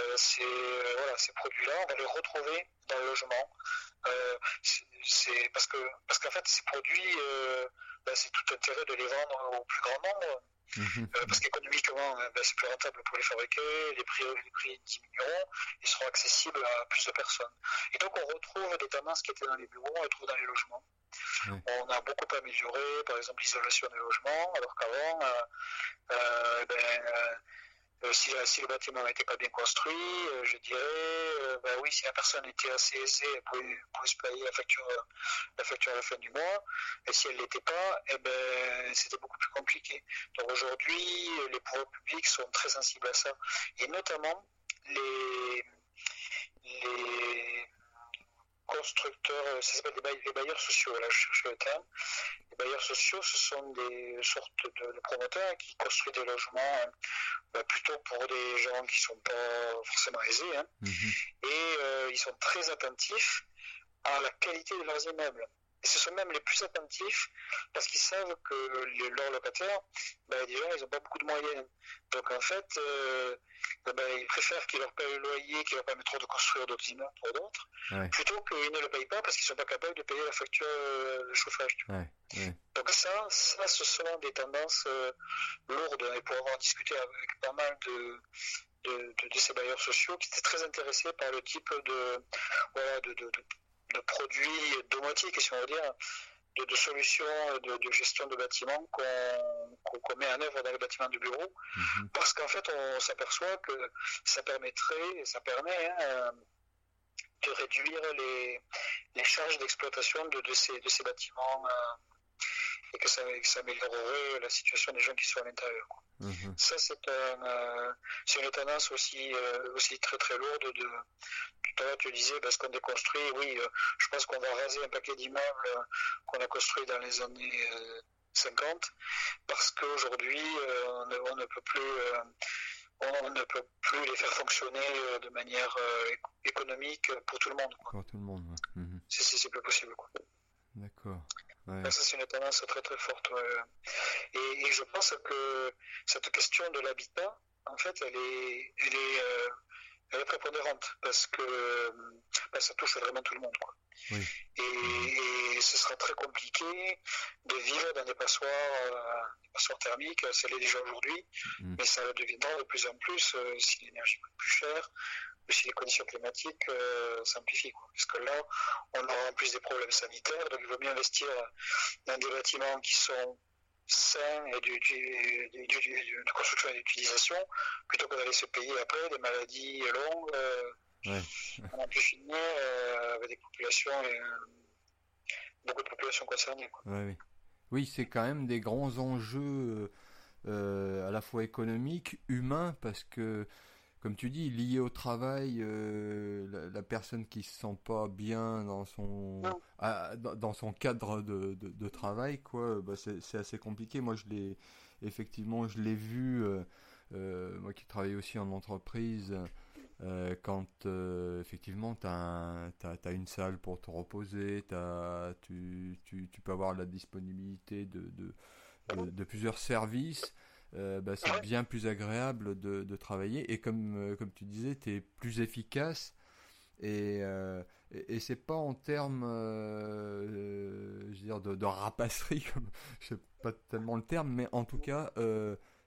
euh, ces, euh, ces produits-là, on va les retrouver dans le logement. Euh, c'est parce que parce qu'en fait, ces produits, ben, c'est tout intérêt de les vendre au plus grand nombre. Mhm. parce qu'économiquement, ben, c'est plus rentable pour les fabriquer, les prix, les prix diminueront, ils seront accessibles à plus de personnes. Et donc on retrouve des tendances qui étaient dans les bureaux, on les retrouve dans les logements. On a beaucoup amélioré, par exemple, l'isolation des logements, alors qu'avant, euh, euh, ben, euh, si, le bâtiment n'était pas bien construit, je dirais, ben oui, si la personne était assez aisée, elle pouvait, se payer la facture, la facture à la fin du mois, et si elle ne l'était pas, eh ben, c'était beaucoup plus compliqué. Donc aujourd'hui, les pouvoirs publics sont très sensibles à ça, et notamment les, les constructeurs, euh, ça s'appelle les, bailleurs sociaux, là je cherche le terme. Les bailleurs sociaux, ce sont des sortes de, promoteurs qui construisent des logements bah, plutôt pour des gens qui sont pas forcément aisés, hein. mhm. et euh, ils sont très attentifs à la qualité de leurs immeubles. Et ce sont même les plus attentifs parce qu'ils savent que leurs locataires, ben, déjà, ils n'ont pas beaucoup de moyens. Donc en fait, euh, ben, ils préfèrent qu'ils leur payent le loyer qui leur permettra de construire d'autres immeubles pour d'autres, plutôt qu'ils ne le payent pas parce qu'ils ne sont pas capables de payer la facture euh, de chauffage. Donc ça, ça, ce sont des tendances euh, lourdes. Et pour avoir discuté avec pas mal de, de, ces bailleurs sociaux qui étaient très intéressés par le type de, voilà, de, de, de produits domotiques, si on veut dire, de, solutions de, gestion de bâtiments qu'on met en œuvre dans les bâtiments de bureau, mhm. parce qu'en fait, on s'aperçoit que ça permettrait, ça permet hein, de réduire les, charges d'exploitation de, ces, de ces bâtiments euh, et que ça, améliorerait la situation des gens qui sont à l'intérieur. Mhm. Ça, c'est euh, une tendance aussi, euh, aussi très très lourde de, tout à l'heure tu disais parce qu'on déconstruit, oui, euh, je pense qu'on va raser un paquet d'immeubles qu'on a construits dans les années 50 parce qu'aujourd'hui on, ne peut plus on ne peut plus les faire fonctionner de manière économique pour tout le monde. Pour tout le monde. Mhm. C'est plus possible. Ça, c'est une tendance très très forte. Et, je pense que cette question de l'habitat, en fait, elle est, elle est, euh, elle est prépondérante parce que ben, ça touche vraiment tout le monde. Et, ce sera très compliqué de vivre dans des passoires, euh, des passoires thermiques. Ça l'est déjà aujourd'hui, mm. mais ça deviendra de plus en plus euh, si l'énergie coûte plus cher si les conditions climatiques euh, s'amplifient. Parce que là, on aura en plus des problèmes sanitaires, donc il vaut mieux investir dans des bâtiments qui sont sains et de construction et d'utilisation, plutôt que d'aller se payer après des maladies longues. Euh, on a pu finir euh, avec des populations, beaucoup de populations concernées. oui, oui c'est quand même des grands enjeux à la fois économiques, humains, parce que comme tu dis, lié au travail, euh, la, personne qui se sent pas bien dans son dans son cadre de, travail, quoi, bah, c'est assez compliqué. Moi, je l'ai effectivement, je l'ai vu. Euh, euh, moi qui travaille aussi en entreprise, quand effectivement tu as, une salle pour te reposer, tu, tu, tu, peux avoir la disponibilité de, de, de plusieurs services. Euh, bah, c'est bien plus agréable de, travailler et comme, euh, comme tu disais, tu es plus efficace et, euh, et, c'est pas en termes je veux dire de, de rapasserie, [laughs] je sais pas tellement le terme, mais en tout cas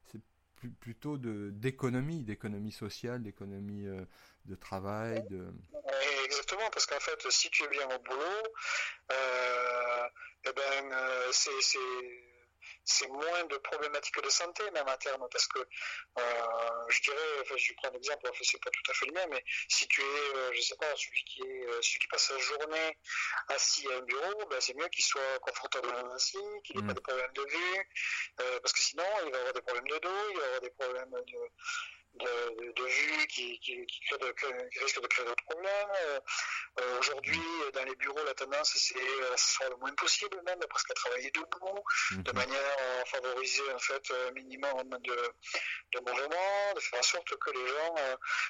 c'est plutôt de d'économie, d'économie sociale, d'économie de travail. De... Exactement, parce qu'en fait, si tu es bien au boulot, eh ben, c'est c'est moins de problématiques de santé même à terme parce que euh, je dirais, enfin, je prends un exemple, enfin, c'est pas tout à fait le même, mais si tu es, euh, je sais pas, celui qui est, euh, celui qui passe sa journée assis à un bureau, ben, c'est mieux qu'il soit confortablement assis, qu'il n'ait pas mm. de problème de vue, parce que sinon il va avoir des problèmes de dos, il va avoir des problèmes de de, vue qui, qui, qui, risque de créer d'autres problèmes. Euh, aujourd'hui, dans les bureaux, la tendance, c'est à s'asseoir le moins possible, même presque à travailler debout, de mhm. manière à favoriser en fait un minimum de, de mouvement, de faire en sorte que les gens,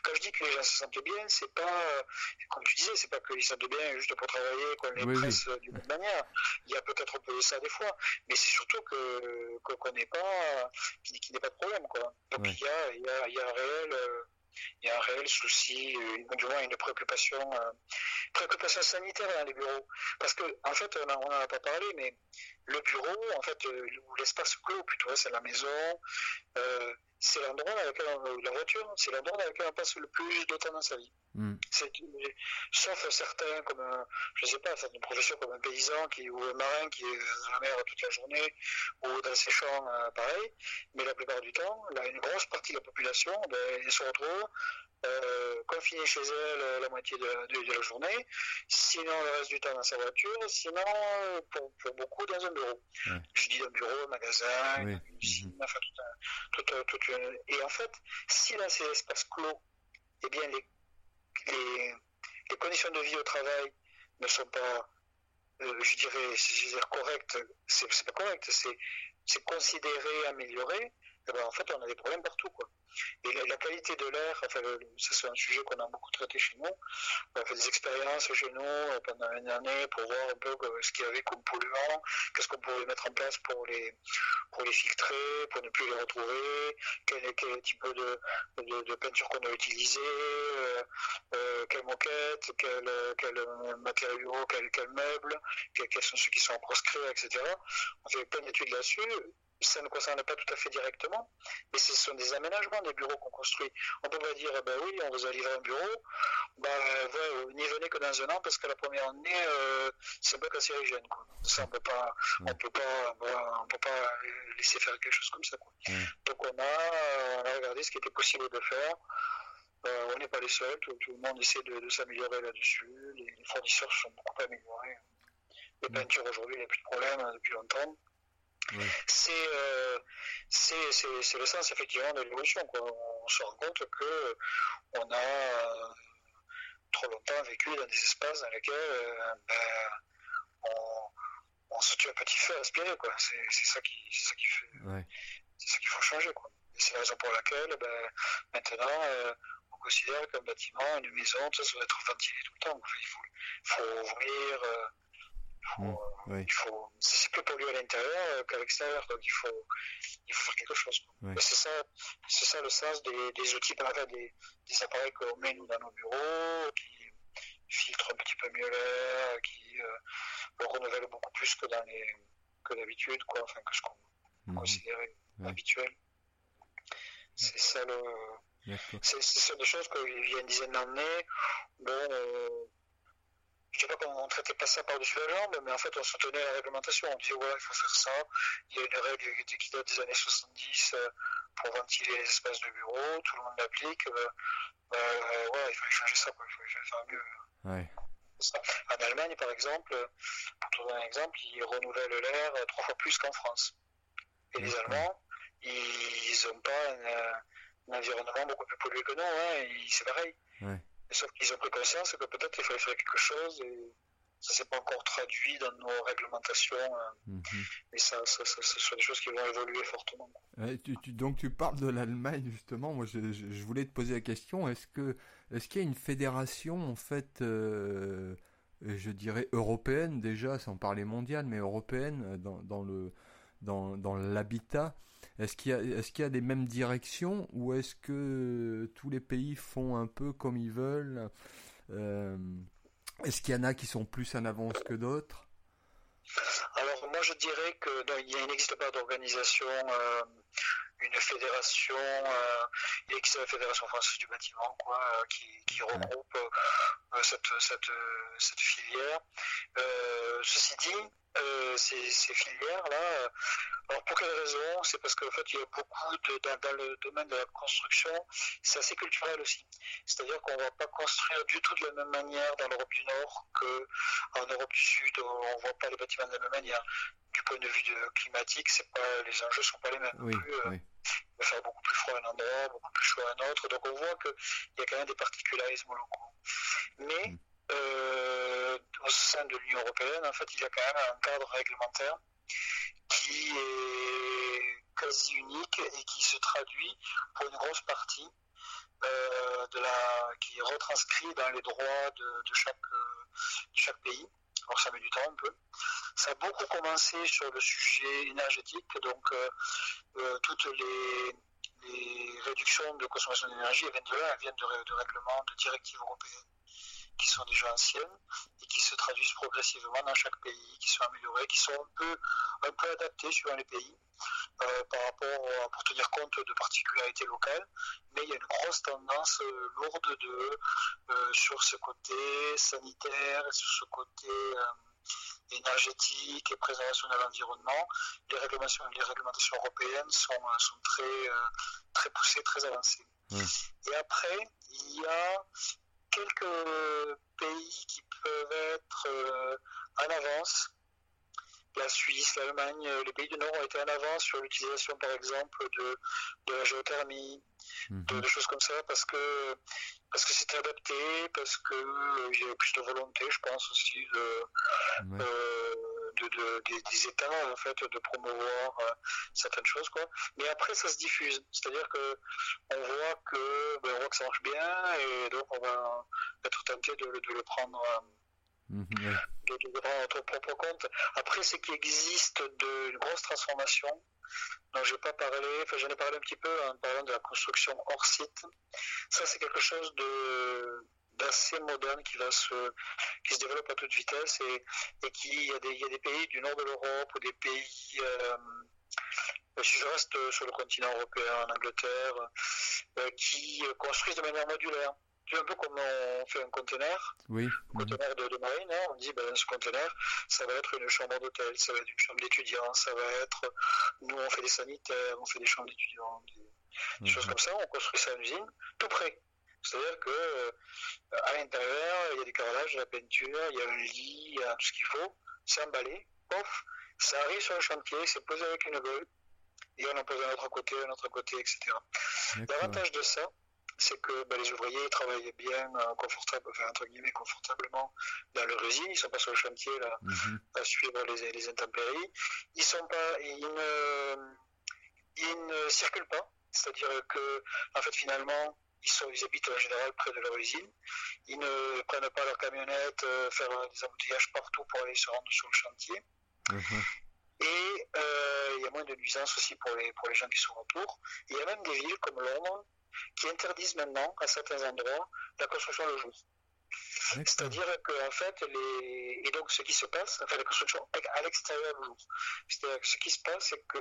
quand je dis que les gens se sentent bien, c'est pas, comme tu disais, c'est pas qu'ils se sentent bien juste pour travailler, qu'on les presse d'une autre manière. Il y a peut-être un peu ça des fois, mais c'est surtout que qu'on n'ait pas, qu'il n'ait pas de problème, quoi. Donc il, y a, y a, y a euh, il y a un réel souci, une, du moins une préoccupation, euh, préoccupation sanitaire dans les bureaux. Parce que, en fait, on n'en a pas parlé, mais le bureau, en fait, euh, ou l'espace clos plutôt, c'est la maison, euh, c'est l'endroit dans lequel on, la voiture, c'est l'endroit dans lequel on passe le plus de temps dans sa vie. Mm. Sauf certains, comme un, je sais pas, certaines professions comme un paysan qui, ou un marin qui est dans la mer toute la journée ou dans ses champs, euh, pareil. Mais la plupart du temps, là, une grosse partie de la population, ben, se retrouve euh, confinée chez elle euh, la moitié de, de, la journée, sinon le reste du temps dans sa voiture, sinon pour, pour beaucoup dans un bureau. Je dis un bureau, un magasin, une usine, mm-hmm. enfin tout un, tout, tout un, et en fait, si là c'est l'espace clos, eh bien les les, les, conditions de vie au travail ne sont pas, euh, je dirais, je dire correctes, c'est pas correct, c'est considéré, amélioré, ben, en fait, on a des problèmes partout. Et la, qualité de l'air, ça c'est un sujet qu'on a beaucoup traité chez nous. On a fait des expériences chez nous euh, pendant une année pour voir un peu ce qu'il y avait comme polluants, qu'est-ce qu'on pouvait mettre en place pour les, pour les filtrer, pour ne plus les retrouver, quel, type de, peinture qu'on a utilisé, euh, euh, quelle moquette, quel, quel matériau, quel, quel meuble, quels sont ceux qui sont proscrits, etc. On fait plein d'études là-dessus ça ne concerne pas tout à fait directement, mais ce sont des aménagements des bureaux qu'on construit. On peut pas dire, eh ben oui, on vous a livré un bureau, bah, ouais, n'y venez que dans un an parce que la première année, euh, c'est peu cancérigène. Quoi. Ça, on peut pas, on peut pas, on peut pas laisser faire quelque chose comme ça. Quoi. Donc on a, on a regardé ce qui était possible de faire. Euh, on n'est pas les seuls, tout, le monde essaie de, de s'améliorer là-dessus. Les, les, fournisseurs se sont beaucoup améliorés. Les peintures aujourd'hui, il n'y a plus de problème hein, depuis longtemps. Euh, c'est c'est le sens effectivement de l'évolution. On se rend compte que on a euh, trop longtemps vécu dans des espaces dans lesquels euh, ben, on, on, se tue un petit feu à aspirer. C'est ça qui ça qui fait c'est ça qu'il faut changer. C'est la raison pour laquelle ben, maintenant on considère qu'un bâtiment, une maison, ça, doit être ventilé tout le temps. il faut, faut ouvrir Mmh, il faut, c'est plus pollué à l'intérieur euh, qu'à l'extérieur, donc il faut, il faut faire quelque chose. C'est ça, c'est ça le sens des, des outils, des, des appareils qu'on met nous dans nos bureaux, qui filtrent un petit peu mieux l'air, qui euh, le renouvellent beaucoup plus que dans les, que d'habitude, quoi, enfin que ce qu'on mmh. considérait habituel. C'est ça le, c'est, c'est des choses qu'il y a une dizaine d'années, bon, euh, je dirais qu'on ne traitait pas ça par-dessus la jambe, mais en fait, on soutenait la réglementation. On disait, ouais, il faut faire ça. Il y a une règle qui date des années 70 euh, pour ventiler les espaces de bureau. Tout le monde l'applique. Euh, euh, ouais, il fallait changer ça, quoi. il fallait faire mieux. Ouais. En Allemagne, par exemple, pour trouver un exemple, ils renouvellent l'air trois fois plus qu'en France. Et les Allemands, ils n'ont pas un, environnement beaucoup plus pollué que nous, hein, c'est pareil. Ouais. Sauf qu'ils ont pris conscience que peut-être il fallait faire quelque chose et ça s'est pas encore traduit dans nos réglementations. Hein. Mhm. Mais ça, ça, ça, ce sont des choses qui vont évoluer fortement. donc tu parles de l'Allemagne justement. Moi, je, je, voulais te poser la question. Est-ce que est-ce qu'il y a une fédération en fait, euh, je dirais européenne déjà, sans parler mondiale, mais européenne dans, dans le dans, dans l'habitat est-ce qu'il y, a, est qu'il y a des mêmes directions ou est-ce que tous les pays font un peu comme ils veulent euh, Est-ce qu'il y en a qui sont plus en avance que d'autres? Alors moi je dirais qu'il n'existe pas d'organisation, euh, une fédération, euh, il existe la Fédération française du bâtiment quoi, qui, regroupe cette, cette, cette, filière. ceci dit, euh, ces, ces filières-là. Euh, alors pour quelle raison? C'est parce qu'en fait, il y a beaucoup de, dans, dans, le domaine de la construction, c'est assez culturel aussi. C'est-à-dire qu'on ne va pas construire du tout de la même manière dans l'Europe du Nord qu'en Europe du Sud. On ne voit pas les bâtiments de la même manière. Du point de vue de climatique, c'est pas les enjeux sont pas les mêmes. Oui, plus, euh, va faire beaucoup plus froid à un endroit, beaucoup plus chaud à un autre. Donc on voit qu'il y a quand même des particularismes locaux. Mais mm. Euh, au sein de l'Union européenne, en fait, il y a quand même un cadre réglementaire qui est quasi unique et qui se traduit pour une grosse partie euh, de la, qui est retranscrit dans les droits de, chaque, de chaque pays. Alors ça met du temps un peu. Ça a beaucoup commencé sur le sujet énergétique, donc euh, euh, toutes les, réductions de consommation d'énergie de elles viennent de, de règlements, de directives européennes qui sont déjà anciennes et qui se traduisent progressivement dans chaque pays, qui sont améliorées, qui sont un peu, un peu adaptées suivant les pays euh, par rapport pour tenir compte de particularités locales. Mais il y a une grosse tendance euh, lourde de, euh, sur ce côté sanitaire et sur ce côté énergétique et préservation de l'environnement. Les réglementations, les réglementations européennes sont, sont très, très poussées, très avancées. Et après, il y a quelques pays qui peuvent être euh, en avance. La Suisse, l'Allemagne, euh, les pays du Nord ont été en avance sur l'utilisation, par exemple, de, la géothermie, de, mhm. choses comme ça, parce que parce que c'était adapté, parce qu'il euh, y avait plus de volonté, je pense aussi, de, des, États en fait de promouvoir euh, certaines choses quoi. Mais après ça se diffuse, c'est-à-dire que on voit que ben, on voit que ça marche bien et donc on va être tenté de, le prendre. Mhm, de, de, prendre notre propre compte. Après, ce qui existe d'une grosse transformation, dont je n'ai pas parlé, enfin j'en ai parlé un petit peu en parlant de la construction hors site. Ça, c'est quelque chose de d'assez moderne qui va se qui se développe à toute vitesse et, et qui il y, a des, il y a des pays du nord de l'Europe ou des pays euh, si je reste sur le continent européen, en Angleterre, euh, qui construisent de manière modulaire. C'est un peu comme on fait un conteneur, oui. un conteneur de, marine, hein. on dit ben, ce conteneur, ça va être une chambre d'hôtel, ça va être une chambre d'étudiants, ça va être, nous on fait des sanitaires, on fait des chambres d'étudiants, des, choses comme ça, on construit ça en usine, tout près. C'est-à-dire que euh, à l'intérieur, il y a du carrelage, de la peinture, il y a un lit, il y a tout ce qu'il faut, c'est emballé, pof, ça arrive sur le chantier, c'est posé avec une gueule, et on en pose un autre côté, un autre côté, etc. L'avantage de ça, c'est que ben, les ouvriers travaillent bien, euh, confortable, enfin, entre guillemets, confortablement dans leur usine. Ils ne sont pas sur le chantier là, mhm. à suivre les, les, intempéries. Ils, sont pas, ils, ne, ils ne circulent pas. C'est-à-dire que, en fait, finalement, ils, sont, ils habitent en général près de leur usine. Ils ne prennent pas leur camionnette, euh, faire des embouteillages partout pour aller se rendre sur le chantier. Mhm. Et euh, il y a moins de nuisances aussi pour les, pour les gens qui sont autour. Il y a même des villes comme Londres qui interdisent maintenant, à certains endroits, la construction le jour. C'est-à-dire que en fait, les... et donc ce qui se passe, enfin la construction à l'extérieur. C'est-à-dire que ce qui se passe, c'est que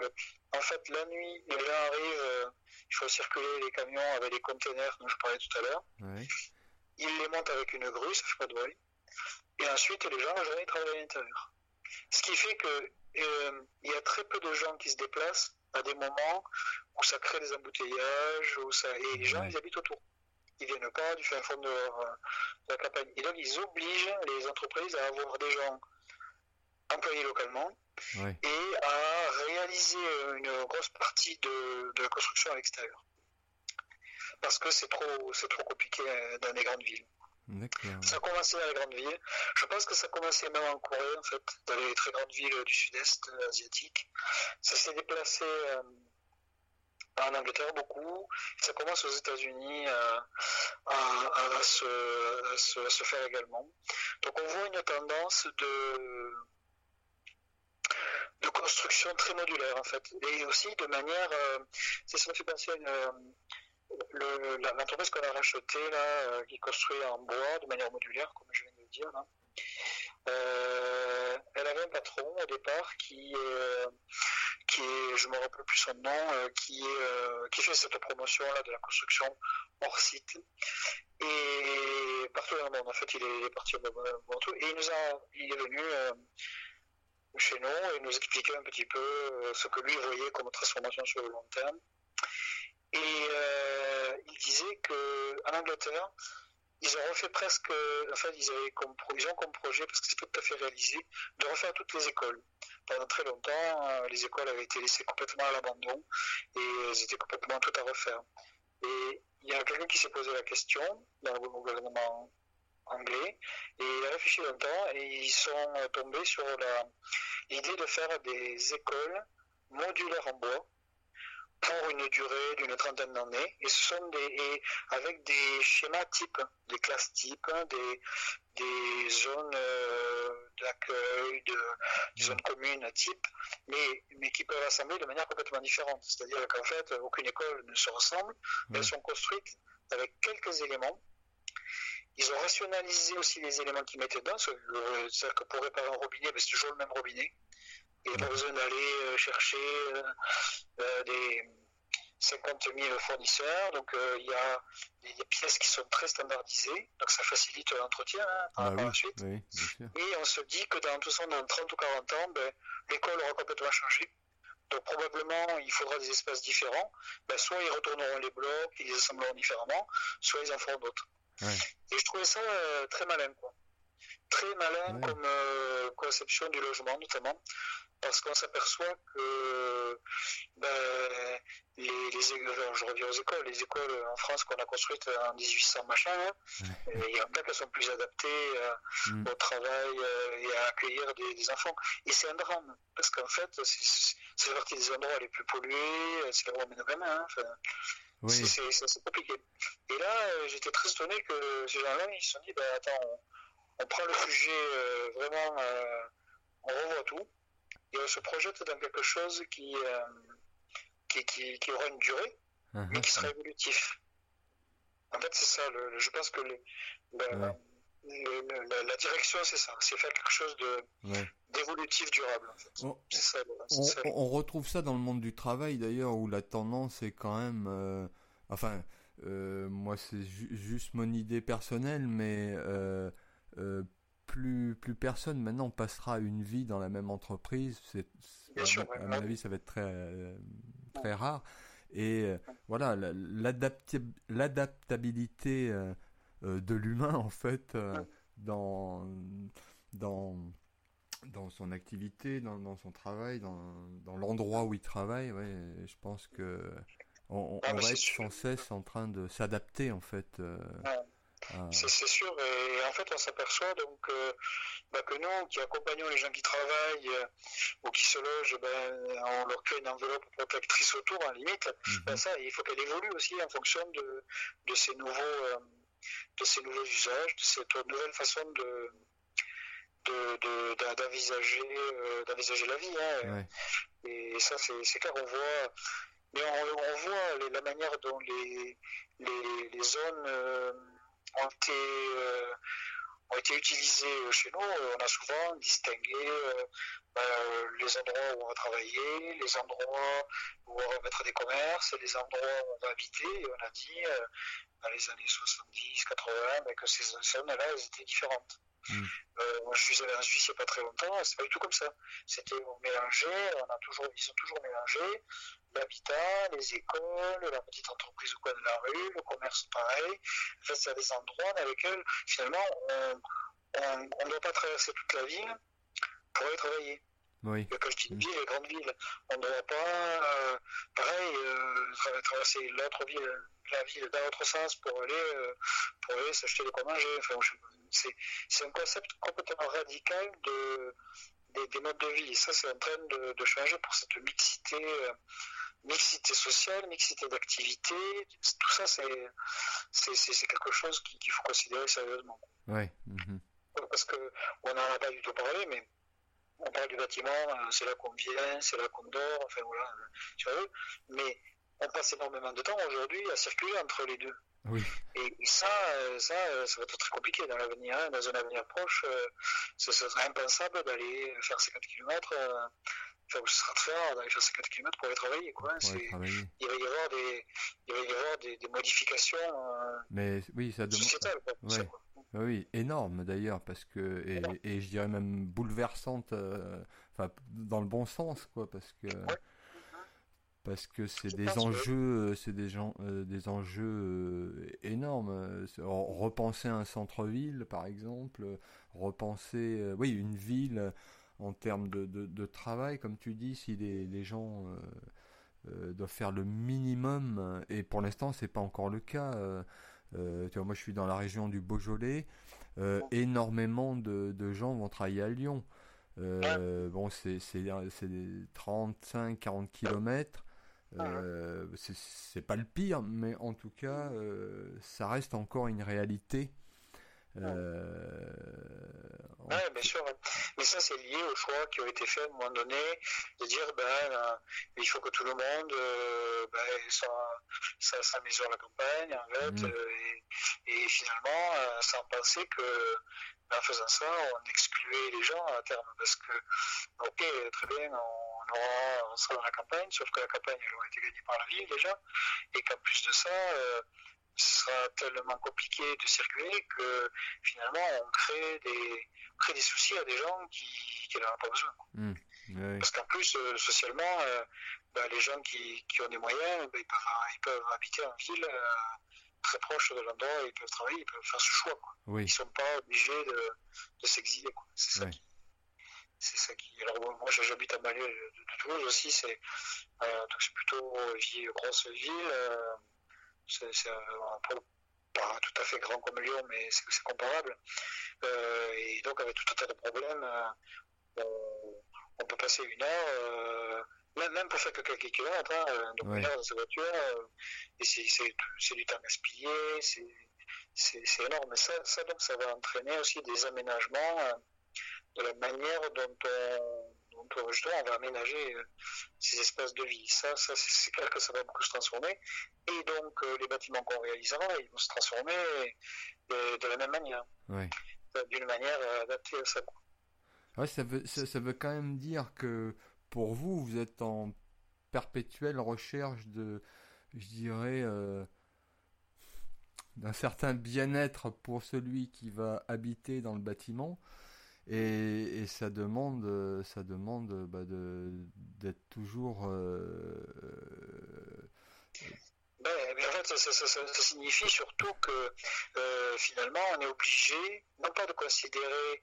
en fait la nuit, les gens arrivent, euh, il faut circuler les camions avec les containers dont je parlais tout à l'heure. Ils les montent avec une grue, ça fait pas de bruit. Et ensuite, les gens journée travaillent à l'intérieur. Ce qui fait que euh, il y a très peu de gens qui se déplacent à des moments où ça crée des embouteillages, où ça... et les gens ils habitent autour. Ils viennent pas du fin fond de, la campagne. Et donc ils obligent les entreprises à avoir des gens employés localement et à réaliser une grosse partie de, la construction à l'extérieur. Parce que c'est trop, c'est trop compliqué euh, dans les grandes villes. Ça a commencé dans les grandes villes. Je pense que ça a commencé même en Corée, en fait, dans les très grandes villes du sud-est euh, asiatique. Ça s'est déplacé euh, en Angleterre beaucoup. Ça commence aux États-Unis à, se, faire également. Donc on voit une tendance de, construction très modulaire en fait. Et aussi de manière, euh, ça me fait penser à une, l'entreprise qu'on a rachetée, là, euh, qui construit en bois de manière modulaire, comme je viens de le dire, euh, elle avait un patron au départ qui, euh, qui est, je me rappelle plus son nom, qui, qui fait cette promotion-là de la construction hors site. Et partout dans le monde, en fait, il est, parti au bon tout. Et il, nous a, il est venu chez nous et nous expliquer un petit peu ce que lui voyait comme transformation sur le long terme. Et euh, il disait qu'en Angleterre, ils ont refait presque, en fait, ils, avaient ils ont comme projet, parce que c'est tout à fait réalisé, de refaire toutes les écoles. Pendant très longtemps, euh, les écoles avaient été laissées complètement à l'abandon et elles étaient complètement toutes à refaire. Et il y a quelqu'un qui s'est posé la question dans le gouvernement anglais et il a réfléchi longtemps et ils sont tombés sur l'idée de faire des écoles modulaires en bois pour une durée d'une trentaine d'années et ce sont des avec des schémas types, des classes types, des, des zones euh, d'accueil, de, des zones communes type, mais, mais qui peuvent assembler de manière complètement différente. C'est-à-dire qu'en fait, aucune école ne se ressemble, elles sont construites avec quelques éléments. Ils ont rationalisé aussi les éléments qu'ils mettaient dedans, c'est-à-dire que pour réparer un robinet, ben, c'est toujours le même robinet. Il n'y a pas besoin d'aller euh, chercher euh, euh, des 50 000 fournisseurs. Donc il y a des, pièces qui sont très standardisées. Donc ça facilite l'entretien hein, par, ah la suite. Et on se dit que dans, tout ça, dans 30 ou 40 ans, ben, l'école aura complètement changé. Donc probablement il faudra des espaces différents. Ben, soit ils retourneront les blocs, ils les assembleront différemment, soit ils en feront d'autres. Et je trouvais ça très malin. Quoi. Très malin comme conception du logement notamment parce qu'on s'aperçoit que ben, les, les, je reviens aux écoles, les écoles en France qu'on a construites en 1800 machin, hein, il y en a qui sont plus adaptées euh, mm. au travail euh, et à accueillir des, enfants. Et c'est un drame, parce qu'en fait, c'est partie des endroits les plus pollués, c'est là où on met nos gamins. Hein, c'est compliqué. Et là, euh, j'étais très étonné que ces gens-là, ils se sont dit, ben, attends, on, prend le sujet vraiment, on revoit tout et on se projette dans quelque chose qui, euh, qui, qui, aura une durée, uh-huh. mais qui sera évolutif. En fait, c'est ça. Le, je pense que le, la, direction, c'est ça. C'est faire quelque chose de d'évolutif durable. En fait. on, ça, on, retrouve ça dans le monde du travail, d'ailleurs, où la tendance est quand même... Euh, enfin, euh, moi, c'est juste mon idée personnelle, mais plus, plus personne maintenant passera une vie dans la même entreprise. C'est, à, mon avis, ça va être très, euh, très rare. Et euh, voilà, l'adaptabilité euh, de l'humain, en fait, dans, dans, dans son activité, dans, dans son travail, dans, dans l'endroit où il travaille, ouais, je pense que on, ah, va être sans cesse en train de s'adapter, en fait. Ah. C'est sûr, et en fait on s'aperçoit donc euh, bah, que nous qui accompagnons les gens qui travaillent euh, ou qui se logent, ben, on leur crée une enveloppe protectrice autour en limite. Mhm. Ben, ça, il faut qu'elle évolue aussi en fonction de, de ces nouveaux euh, de ces nouveaux usages, de cette nouvelle façon de d'envisager la vie. Hein. Et ça c'est clair, on voit mais on, on voit la manière dont les, les, les zones ont été, euh, ont été utilisés chez nous. On a souvent distingué euh, ben, les endroits où on va travailler, les endroits où on va mettre des commerces, les endroits où on va habiter. Et on a dit, euh, dans les années 70, 80, ben, que ces zones-là, elles étaient différentes. Mm. Euh, moi, je suis allé en Suisse il n'y a pas très longtemps, c'est pas du tout comme ça. C'était mélangé, on a toujours, ils ont toujours mélangé l'habitat, les écoles, la petite entreprise au coin de la rue, le commerce pareil. En fait, c'est des endroits dans lesquels, finalement, on ne doit pas traverser toute la ville pour aller travailler. Oui. Quand je dis une ville, les grandes villes, on ne doit pas, euh, pareil, euh, traverser l'autre ville, la ville dans l'autre sens pour aller, euh, pour aller s'acheter de quoi manger. Enfin, c'est un concept complètement radical de, des, modes de vie. Et ça, c'est en train de, de, changer pour cette mixité, euh, mixité sociale, mixité d'activité. Tout ça, c'est quelque chose qu'il faut considérer sérieusement. Ouais. Mm-hmm. Parce que on n'en a pas du tout parlé, mais on parle du bâtiment, euh, c'est là qu'on vient, c'est là qu'on dort, enfin voilà, tu vois. Mais on passe énormément de temps aujourd'hui à circuler entre les deux. Oui. Et ça, euh, ça, euh, ça va être très compliqué dans l'avenir, hein. dans un avenir proche. Euh, ce serait impensable d'aller faire 50 km. Enfin, ce sera très rare d'aller faire 50 km pour aller travailler. Quoi. Hein. travailler. Il va y avoir des, il va y avoir des, des modifications Mais, oui, ça demande... sociétales. Quoi, ouais. quoi. Oui, énorme d'ailleurs, parce que et, et, je dirais même bouleversante, enfin dans le bon sens, quoi, parce que parce que c'est des enjeux, c'est des, gens, des enjeux énormes. Repenser un centre-ville, par exemple, repenser, oui, une ville en termes de, de, travail, comme tu dis, si les, les gens doivent faire le minimum, et pour l'instant, c'est pas encore le cas. Tu vois, moi, je suis dans la région du Beaujolais. énormément de, de, gens vont travailler à Lyon. Euh, bon, c'est 35-40 km. Euh, c'est pas le pire, mais en tout cas, euh, ça reste encore une réalité. Euh, bien sûr. Mais ça, c'est lié au choix qui ont été faits à un moment donné de dire ben, il faut que tout le monde ben, soit, sa, maison à la campagne, en fait, mmh. et, finalement, sans penser que en faisant ça, on excluait les gens à terme parce que, ok, très bien, on, aura, on sera dans la campagne, sauf que la campagne, elle aura été gagnée par la ville déjà, et qu'en plus de ça, euh, sera tellement compliqué de circuler que finalement, on crée des, crée des soucis à des gens qui, qui n'en ont pas besoin. Mmh, parce qu'en plus, euh, socialement, euh, bah, les gens qui, qui, ont des moyens, bah, ils, peuvent, ils peuvent habiter en ville très proches de l'endroit, ils peuvent travailler, ils peuvent faire ce choix. Quoi. Oui. Ils ne sont pas obligés de, de s'exiler. C'est ça, qui, c'est ça qui. Alors moi, j'habite à Malais de, Toulouse aussi, c'est euh, donc c'est plutôt une grosse ville. Euh, c'est, un peu pas tout à fait grand comme Lyon, mais c'est, comparable. Euh, et donc avec tout un tas de problèmes, euh, on, on, peut passer une heure même, pour faire que quelques kilomètres, hein, euh, donc ouais. dans sa voiture, euh, et c'est du temps gaspillé, c'est énorme. Mais ça, ça, donc, ça va entraîner aussi des aménagements euh, de la manière dont on, dont justement, on va aménager ces espaces de vie. Ça, ça c'est clair que ça va beaucoup se transformer. Et donc, les bâtiments qu'on réalisera, ils vont se transformer de, la même manière. D'une manière adaptée à ça. Ouais, ça veut, ça, ça, veut quand même dire que pour vous, vous êtes en perpétuelle recherche de, je dirais, euh, d'un certain bien-être pour celui qui va habiter dans le bâtiment. Et, ça demande, ça demande bah, d'être toujours. Euh, ben, en fait, ça, signifie surtout que euh, finalement, on est obligé, non pas de considérer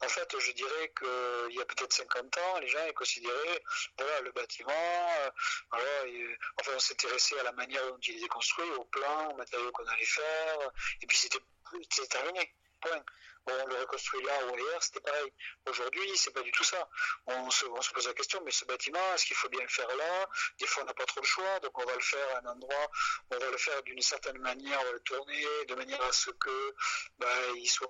en fait, je dirais qu'il y a peut-être 50 ans, les gens avaient considéré, voilà, le bâtiment, euh, enfin, on s'intéressait à la manière dont il était construit, au plan, aux matériaux qu'on allait faire, et puis c'était terminé. Point on le reconstruit là ou ailleurs, c'était pareil. Aujourd'hui, c'est pas du tout ça. On se, pose la question, mais ce bâtiment, est-ce qu'il faut bien le faire là? Des fois, on n'a pas trop le choix, donc on va le faire à un endroit, on va le faire d'une certaine manière, on va le tourner de manière à ce que bah, il soit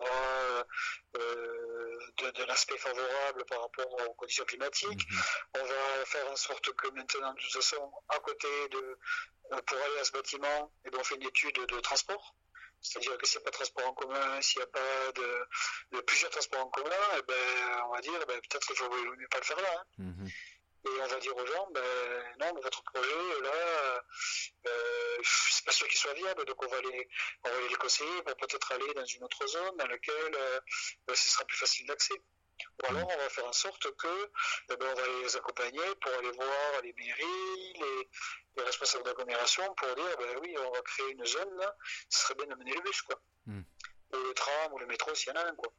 euh, d'un aspect favorable par rapport aux conditions climatiques. Mhm. On va faire en sorte que maintenant, de toute façon, à côté de euh, pour aller à ce bâtiment, et eh ben, on fait une étude de transport. C'est-à-dire que s'il n'y a pas de transport en commun, s'il n'y a pas de, plusieurs transports en commun, eh ben, on va dire ben, peut-être qu'il ne faut mieux pas le faire là. Hein. Mhm. Et on va dire aux gens, ben, non, votre projet, là, euh, c'est pas sûr qu'il soit viable, donc on va les, on va les conseiller pour peut-être aller dans une autre zone dans laquelle euh, ben, ce sera plus facile d'accès. Ou alors on va faire en sorte que eh ben, on va les accompagner pour aller voir les mairies, les, les responsables d'agglomération pour dire ben oui, on va créer une zone là, ce serait bien d'amener le bus quoi. Hmm. Ou le tram ou le métro s'il y en a un quoi.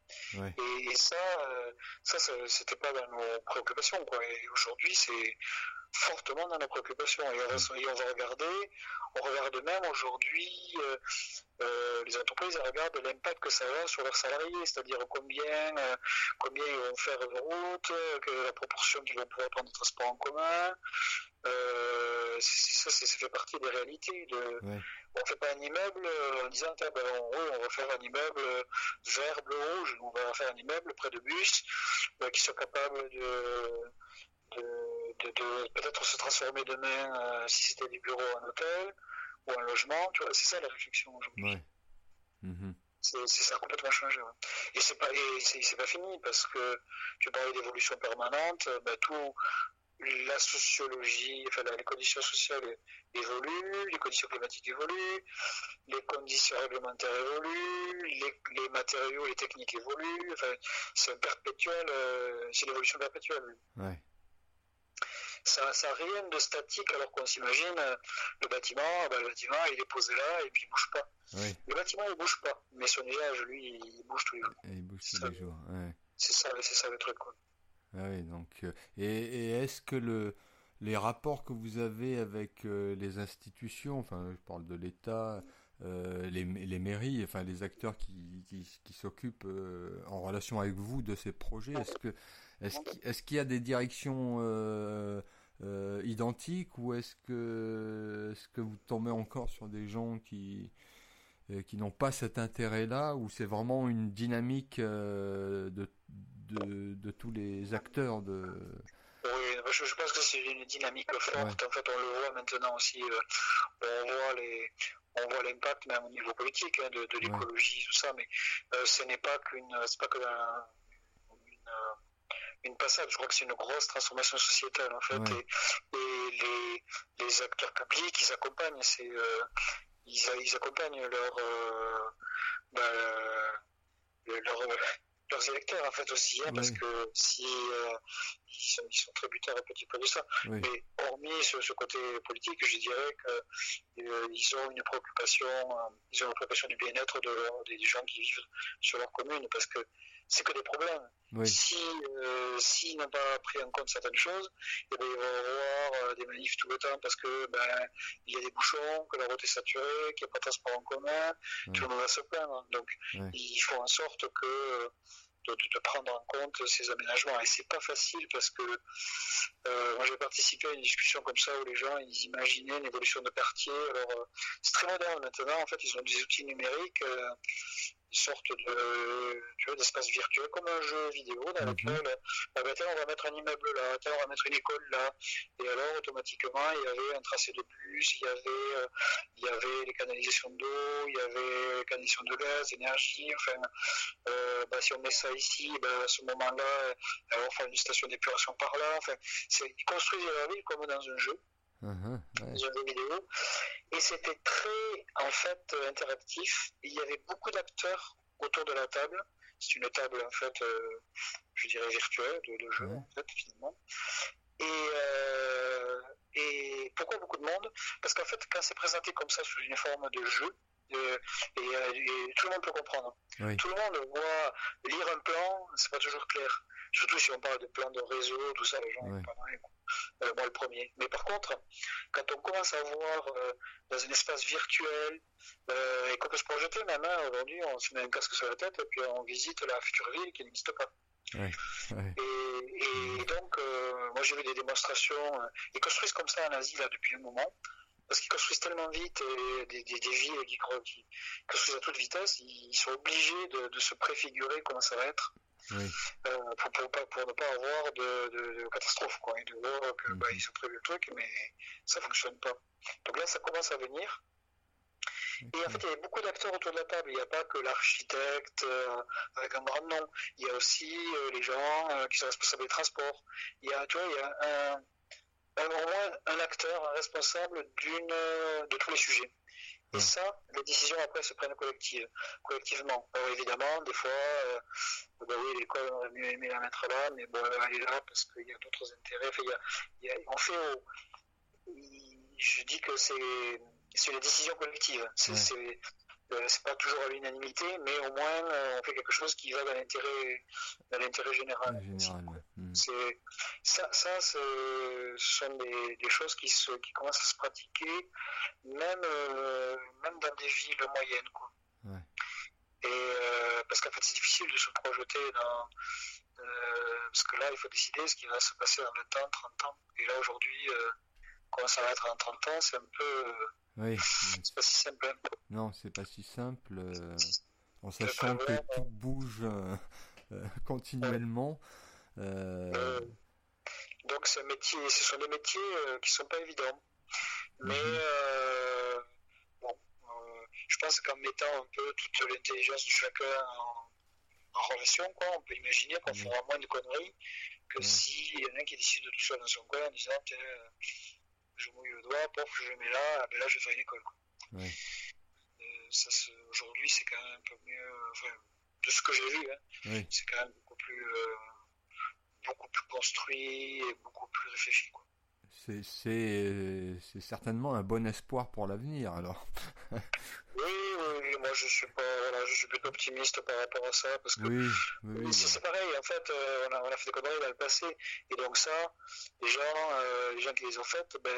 Et, ça, euh, ça, c'était pas dans nos préoccupations quoi. Et aujourd'hui c'est fortement dans nos préoccupations. Et on, va, va regarder, on regarde même aujourd'hui, euh, euh, les entreprises regardent l'impact que ça a sur leurs salariés, c'est-à-dire combien, combien ils vont faire de route, la proportion qu'ils vont pouvoir prendre de transport en commun, euh, ça, ça fait partie des réalités. De, On ne fait pas un immeuble euh, en disant ben, on va faire un immeuble vert, bleu, rouge. On va faire un immeuble près de bus euh, qui soit capable de, de, peut-être se transformer demain si c'était des bureaux en hôtel ou un logement. c'est ça la réflexion aujourd'hui. Mm-hmm. C'est ça a complètement changé. Et c'est pas c'est pas fini parce que tu parlais d'évolution permanente. Ben, tout la sociologie, enfin les conditions sociales évoluent, les conditions climatiques évoluent, les conditions réglementaires évoluent, les, matériaux, les techniques évoluent. Enfin, c'est perpétuel, euh, c'est l'évolution perpétuelle. Ouais. Ça n'a rien de statique alors qu'on s'imagine le bâtiment, ben, le bâtiment il est posé là et puis il bouge pas. Le bâtiment il bouge pas, mais son nuage lui il bouge tous les jours. il bouge tous les jours. C'est ça, c'est ça le truc. Quoi. Ah oui, donc et, et est-ce que le les rapports que vous avez avec les institutions, enfin je parle de l'État, euh, les, les, mairies, enfin les acteurs qui, qui, qui s'occupent euh, en relation avec vous de ces projets Est-ce que est-ce qu'il y a des directions euh, identiques ou est-ce que est-ce que vous tombez encore sur des gens qui qui n'ont pas cet intérêt-là ou c'est vraiment une dynamique de, de, de tous les acteurs de oui, je, pense que c'est une dynamique forte. En fait, on le voit maintenant aussi. on voit les, on voit l'impact même au niveau politique hein, de, l'écologie, tout ça, mais euh, ce n'est pas qu'une, c'est pas que une, euh, une, passade. Je crois que c'est une grosse transformation sociétale en fait, et, les, les, acteurs publics, ils accompagnent, c'est, euh, ils, ils, accompagnent leur, bah, leur leurs électeurs en fait aussi, hein, parce que si euh, ils, sont, ils, sont, tributaires un petit peu de ça. Mais hormis ce, ce, côté politique, je dirais qu'ils euh, ont une préoccupation, euh, ils ont une préoccupation du bien-être de, des gens qui vivent sur leur commune, parce que c'est que des problèmes. Si euh, s'ils n'ont pas pris en compte certaines choses, eh ben, ils vont avoir euh, des manifs tout le temps parce que ben il y a des bouchons, que la route est saturée, qu'il n'y a pas de transport en commun, tout le monde va se plaindre. Donc ils font en sorte que de, de, prendre en compte ces aménagements. Et c'est pas facile parce que euh, moi j'ai participé à une discussion comme ça où les gens ils imaginaient une évolution de quartier. Alors euh, c'est très moderne maintenant. En fait, ils ont des outils numériques. Euh, une sorte de tu d'espace virtuel comme un jeu vidéo dans mhm. lequel ah ben, on va mettre un immeuble là, on va mettre une école là et alors automatiquement il y avait un tracé de bus il y avait euh, il y avait les canalisations d'eau il y avait les canalisations de gaz énergie enfin euh, bah, si on met ça ici bah, à ce moment là on fait une station d'épuration par là enfin c'est ils construisent la ville comme dans un jeu Uh vidéo. Et c'était très, en fait, interactif. Il y avait beaucoup d'acteurs autour de la table. C'est une table, en fait, euh, je dirais virtuelle, de, jeu, en fait, finalement. Et, euh, et pourquoi beaucoup de monde? Parce qu'en fait, quand c'est présenté comme ça sous une forme de jeu, euh, et, tout le monde peut comprendre. Tout le monde voit lire un plan, c'est pas toujours clair. Surtout si on parle de plans de réseau, tout ça, les gens ouais. pas euh, moi le premier. Mais par contre, quand on commence à voir euh, dans un espace virtuel, euh, et qu'on peut se projeter même, hein, aujourd'hui on se met un casque sur la tête et puis on visite la future ville qui n'existe pas. Et, donc, moi j'ai vu des démonstrations, ils construisent comme ça en Asie là depuis un moment, parce qu'ils construisent tellement vite et des, des, des villes qui, qui, construisent à toute vitesse, ils, sont obligés de, de, se préfigurer comment ça va être. Oui. Euh, pour, pour, pour, ne pas avoir de, de, de catastrophe, quoi, et de voir que bah, ils ont prévu le truc, mais ça fonctionne pas. Donc là, ça commence à venir. Et en fait, il y a beaucoup d'acteurs autour de la table. Il n'y a pas que l'architecte euh, avec un grand nom. Il y a aussi euh, les gens euh, qui sont responsables des transports. Il y a, tu vois, il y a un, un, au moins un acteur, un responsable d'une, de tous les sujets. Et ça, les décisions après se prennent collective, collectivement. Alors évidemment, des fois, euh, bah oui, l'école aurait mieux aimé la mettre là, mais bon, elle est là parce qu'il y a d'autres intérêts. Enfin, y a, il y a, on fait, je dis que c'est, les décisions collectives. C'est, ouais. Euh, pas toujours à l'unanimité, mais au moins euh, on fait quelque chose qui va dans l'intérêt, dans l'intérêt général. Hmm. C'est ça, ça ce sont des, des, choses qui se, qui commencent à se pratiquer, même euh, même dans des villes moyennes, quoi. Ouais. Et euh, parce qu'en fait c'est difficile de se projeter dans euh, parce que là il faut décider ce qui va se passer dans 20 ans, 30 ans. Et là aujourd'hui, comment ça va être en 30 ans, c'est un peu oui. C'est pas si simple. Non, c'est pas si simple. En sachant que tout bouge euh, continuellement. Euh... Donc, ce métier, ce sont des métiers qui sont pas évidents. Mais mhm. bon, je pense qu'en mettant un peu toute l'intelligence de chacun en, en, relation, quoi, on peut imaginer qu'on mhm. fera moins de conneries que s'il y en a un qui décide de tout ça dans son coin en disant je mouille le doigt, pof, je mets là, ah ben là je fais une école. Ouais. Euh, aujourd'hui, c'est quand même un peu mieux, enfin, de ce que j'ai vu, hein, oui. c'est quand même beaucoup plus, euh, beaucoup plus construit et beaucoup plus réfléchi. Quoi. c'est c'est certainement un bon espoir pour l'avenir alors. [laughs] oui, oui, moi je suis pas voilà, je suis plutôt optimiste par rapport à ça parce que oui, oui, c'est pareil en fait euh, on, a, on, a, fait des conneries dans le passé et donc ça les gens euh, les gens qui les ont faites ben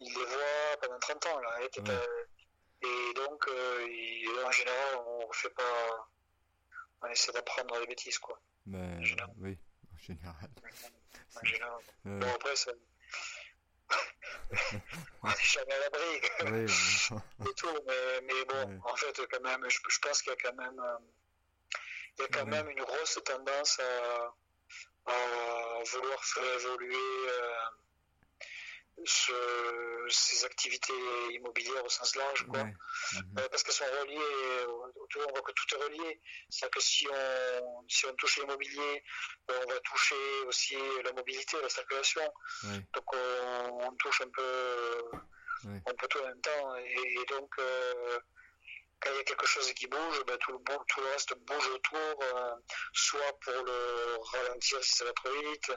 ils les voient pendant 30 ans là et, et donc euh, en général on fait pas on essaie d'apprendre les bêtises quoi. Ben, oui, général. [laughs] En général. Bon après ça on [laughs] n'est [laughs] jamais à l'abri. et tout, mais, mais bon, en fait, quand même, je, je pense qu'il y a quand même, euh, il y a quand même une grosse tendance à, à vouloir faire évoluer euh, ce, ces activités immobilières au sens large, quoi. Euh, parce qu'elles sont reliées, on voit que tout est relié. C'est-à-dire que si on, si on touche l'immobilier, euh, on va toucher aussi la mobilité, la circulation. Donc on, on, touche un peu, un peu tout en même temps. Et, et donc, euh, quand il y a quelque chose qui bouge, ben, tout, le, tout, le, reste bouge autour, euh, soit pour le ralentir si ça va trop vite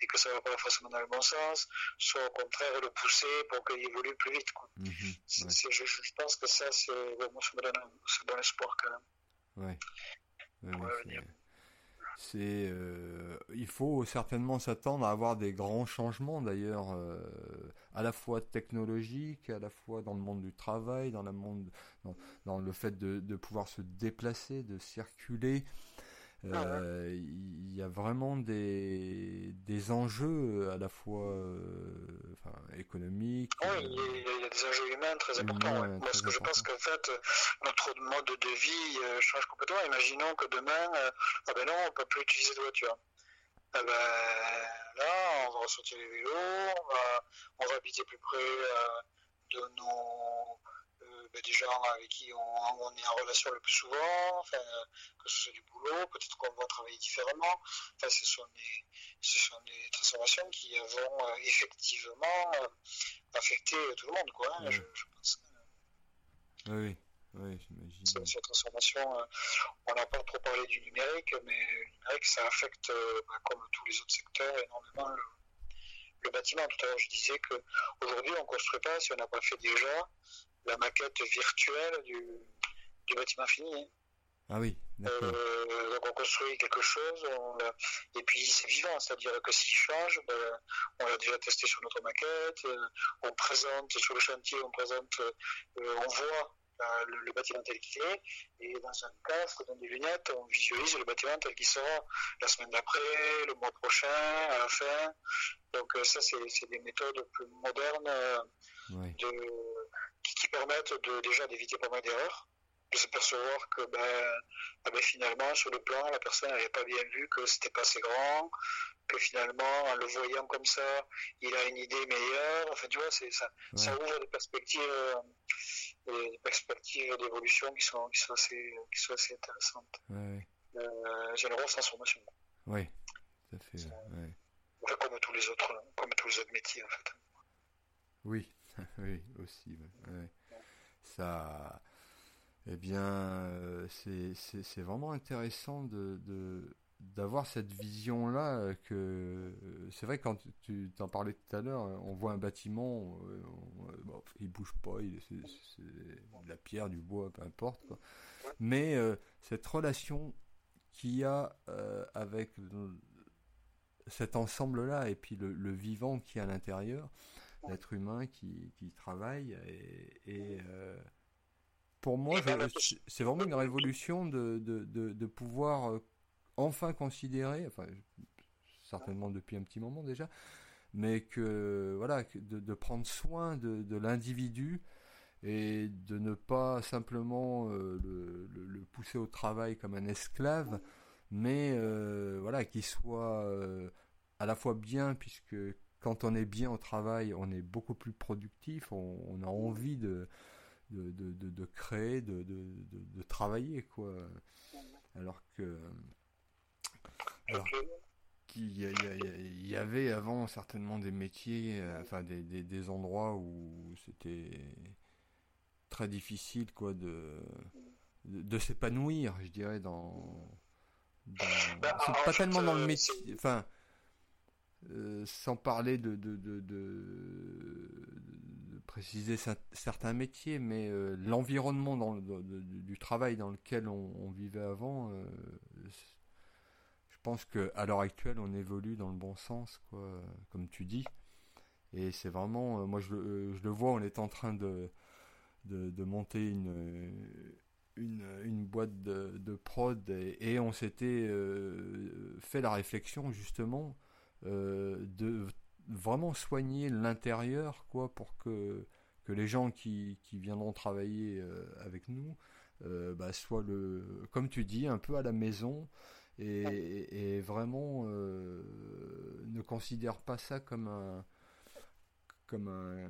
et que ça va pas forcément dans le bon sens, soit au contraire le pousser pour qu'il évolue plus vite. Quoi. Ouais. je, je, pense que ça, c'est bon, ça me donne un bon espoir quand même. Ouais. ouais c'est, euh, il faut certainement s'attendre à avoir des grands changements d'ailleurs, euh, à la fois technologiques, à la fois dans le monde du travail, dans, le monde, dans, dans le fait de, de, pouvoir se déplacer, de circuler. Euh, il y a vraiment des, des enjeux à la fois euh, enfin, économiques. Oui, il y, a des enjeux humains très importants. Parce que je pense qu'en fait, notre mode de vie euh, change complètement. Imaginons que demain, euh, ah ben non, on ne peut plus utiliser de voiture. Ah ben, là, on va ressortir les vélos, on va, on va habiter plus près euh, de nos ben, des gens avec qui on, on, est en relation le plus souvent, enfin, que ce soit du boulot, peut-être qu'on va travailler différemment. Enfin, ce, sont des, ce sont des transformations qui vont euh, effectivement euh, affecter tout le monde, quoi, hein, je, pense. Oui, oui, Cette, cette transformation, euh, on n'a pas trop parlé du numérique, mais le numérique, ça affecte, bah, comme tous les autres secteurs, énormément le, le bâtiment. Tout à l'heure, je disais qu'aujourd'hui, on ne construit pas si on n'a pas fait déjà la maquette virtuelle du, du bâtiment fini. Hein. Ah oui, euh, donc on construit quelque chose, on et puis c'est vivant, c'est-à-dire que s'il change, ben, on l'a déjà testé sur notre maquette, euh, on présente sur le chantier, on présente, euh, on voit le, le, bâtiment tel qu'il est, et dans un casque, dans des lunettes, on visualise le bâtiment tel qu'il sera la semaine d'après, le mois prochain, à la fin. Donc ça, c'est des méthodes plus modernes oui. de qui, qui permettent de, déjà d'éviter pas mal d'erreurs, de s'apercevoir que ben, ben, finalement sur le plan la personne n'avait pas bien vu que c'était pas assez grand, que finalement en le voyant comme ça il a une idée meilleure. Enfin tu vois c'est ça, ouais. ça ouvre des perspectives, euh, des perspectives d'évolution qui sont qui sont assez qui sont assez intéressantes. Ouais. Euh, c'est une grosse transformation. Oui, tout à fait. Ouais. Enfin, comme tous les autres comme tous les autres métiers en fait. Oui, [laughs] oui, aussi. Ouais. Ça, eh bien, euh, c'est vraiment intéressant de, de d'avoir cette vision-là euh, que c'est vrai quand tu t'en parlais tout à l'heure, on voit un bâtiment, on, on, bon, il bouge pas, il c'est de la pierre, du bois, peu importe. Quoi. Mais euh, cette relation qu'il y a euh, avec cet ensemble-là et puis le, le vivant qui est à l'intérieur, l'être humain qui, qui travaille et, et euh, pour moi c'est vraiment une révolution de, de, de, de, pouvoir enfin considérer enfin certainement depuis un petit moment déjà mais que voilà de, prendre soin de, l'individu et de ne pas simplement euh, le, pousser au travail comme un esclave mais euh, voilà qu'il soit euh, à la fois bien puisque quand on est bien au travail, on est beaucoup plus productif, on, a envie de, de, de, de, créer, de, de, travailler, quoi. Alors que. Alors qu'il y, y, y, avait avant certainement des métiers, euh, enfin des, des, des, endroits où c'était très difficile, quoi, de, de, s'épanouir, je dirais, dans. dans... Bah, c'est pas tellement dans le métier. Enfin sans parler de, de, de, préciser certains métiers, mais l'environnement dans du travail dans lequel on, vivait avant, pense qu'à l'heure actuelle, on évolue dans le bon sens, quoi, comme tu dis. Et c'est vraiment, moi je, je, le vois, on est en train de, de, monter une, une, boîte de, prod et, on s'était euh, fait la réflexion justement euh, de vraiment soigner l'intérieur quoi pour que, que les gens qui, qui viendront travailler euh, avec nous bah, soient le comme tu dis un peu à la maison et, et vraiment ne considèrent pas ça comme un comme un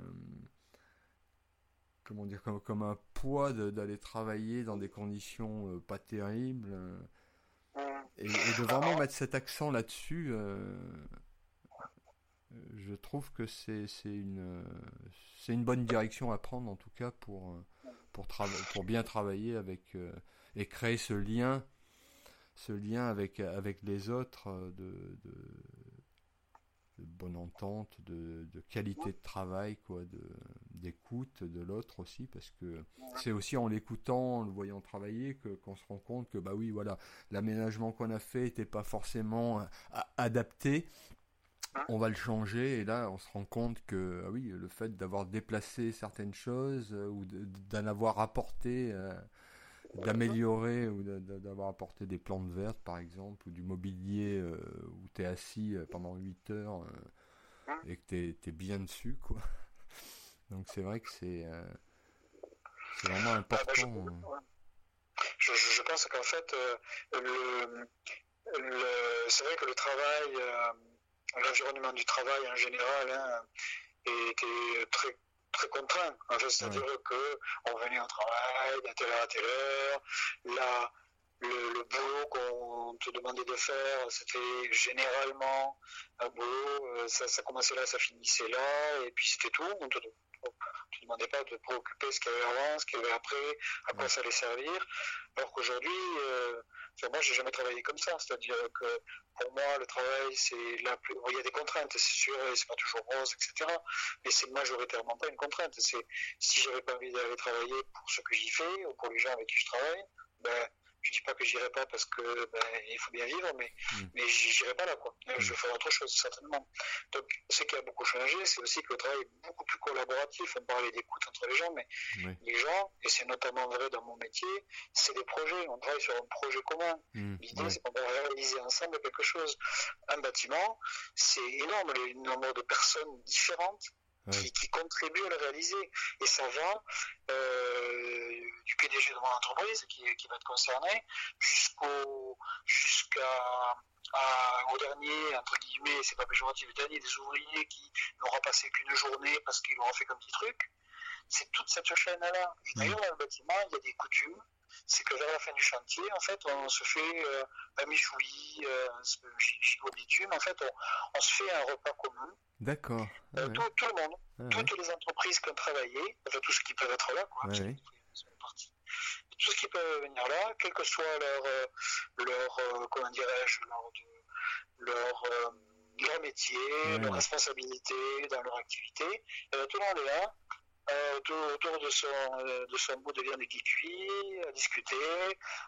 comment dire, comme, un poids d'aller travailler dans des conditions euh, pas terribles. Euh, et, de vraiment mettre cet accent là-dessus, euh, je trouve que c'est une, c'est une bonne direction à prendre en tout cas pour, pour, pour bien travailler avec et créer ce lien, ce lien avec, avec les autres de, de bonne entente, de, qualité de travail, quoi, d'écoute de, l'autre aussi, parce que c'est aussi en l'écoutant, en le voyant travailler, que qu'on se rend compte que bah oui, voilà, l'aménagement qu'on a fait n'était pas forcément euh, adapté. On va le changer et là on se rend compte que ah oui le fait d'avoir déplacé certaines choses euh, ou d'en avoir apporté euh, d'améliorer ou d'avoir apporté des plantes vertes par exemple ou du mobilier euh, où tu es assis euh, pendant 8 heures euh, et que tu es, bien dessus quoi. [laughs] Donc c'est vrai que c'est vraiment ah, bah, important. je, je, pense qu'en fait le, c'est vrai que le travail l'environnement du travail en général hein, était très très contraint. En fait, c'est-à-dire que on venait au travail de telle heure à telle heure. Là, le, boulot qu'on te demandait de faire, c'était généralement un boulot, euh, ça, ça, commençait là, ça finissait là, et puis c'était tout. On te, demandais pas de te préoccuper ce qu'il y avait avant, ce qu'il y avait après, à quoi ça allait servir. Alors qu'aujourd'hui, euh, Enfin, moi, j'ai jamais travaillé comme ça. C'est-à-dire que pour moi, le travail, c'est la plus. il y a des contraintes, c'est sûr, et c'est pas toujours rose, etc. Mais c'est majoritairement pas une contrainte. C'est si j'avais pas envie d'aller travailler pour ce que j'y fais ou pour les gens avec qui je travaille, ben je dis pas que j'irai pas parce que ben, il faut bien vivre, mais, mm. mais j'irai pas là, quoi. Mm. Je ferai autre chose, certainement. Donc, ce qui a beaucoup changé, c'est aussi que le travail est beaucoup plus collaboratif. On parlait d'écoute entre les gens, mais les gens, et c'est notamment vrai dans mon métier, c'est des projets. On travaille sur un projet commun. Mm. L'idée, c'est qu'on va réaliser ensemble quelque chose. Un bâtiment, c'est énorme, le nombre de personnes différentes qui, contribuent à le réaliser. Et ça va euh, du PDG de mon entreprise qui, qui va être concerné jusqu'au jusqu'à au dernier, entre guillemets, c'est pas péjoratif, le dernier des ouvriers qui n'aura passé qu'une journée parce qu'ils l'auront fait comme petit truc. C'est toute cette chaîne-là. Et d'ailleurs, dans le bâtiment, il y a des coutumes c'est que vers la fin du chantier, en fait, on se fait euh, un michoui, euh, bitume, en fait, on, se fait un repas commun. D'accord. Euh, tout, tout, le monde, ah toutes les entreprises qui ont travaillé, enfin tous ceux qui peuvent être là, quoi, tout ce qui peut venir là, quel que soit leur, euh, leur euh, comment dirais-je, leur, leur, leur métier, leur responsabilité dans leur activité, tout le monde est là euh, autour, de son, euh, de son bout de viande qui cuit, à discuter,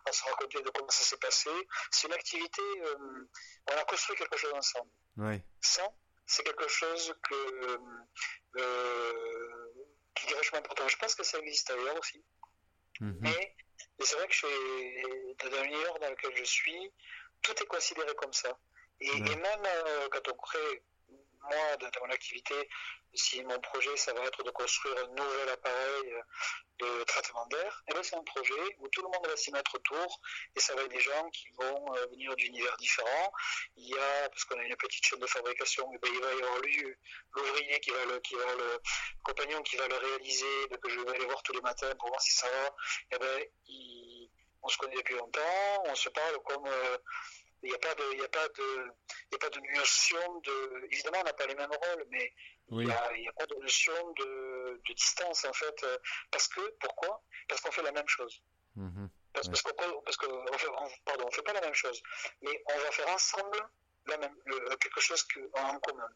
à se raconter de comment ça s'est passé. C'est une activité, euh, on a construit quelque chose ensemble. Ça, c'est quelque chose que, qui est vachement important. Je pense que ça existe ailleurs aussi. Mhm. Mais, c'est vrai que chez, dans l'univers dans lequel je suis, tout est considéré comme ça. Et, et même quand on crée moi, dans mon activité, si mon projet, ça va être de construire un nouvel appareil euh, de traitement d'air, et eh bien c'est un projet où tout le monde va s'y mettre autour, et ça va être des gens qui vont euh, venir d'univers différents. Il y a, parce qu'on a une petite chaîne de fabrication, et eh bien il va y avoir l'ouvrier qui va le, qui va le compagnon qui va le réaliser, que je vais aller voir tous les matins pour voir si ça va. Et eh bien, on se connaît depuis longtemps, on se parle comme euh, il n'y a pas de, il y a pas de, il y a pas de notion de, évidemment, on n'a pas les mêmes rôles, mais il n'y a, a, pas de notion de, de, distance, en fait, euh, parce que, pourquoi? Parce qu'on fait la même chose. Mm-hmm. Parce, qu'on, parce que, on fait, pardon, on fait pas la même chose, mais on va faire ensemble la même, quelque chose que, en commun.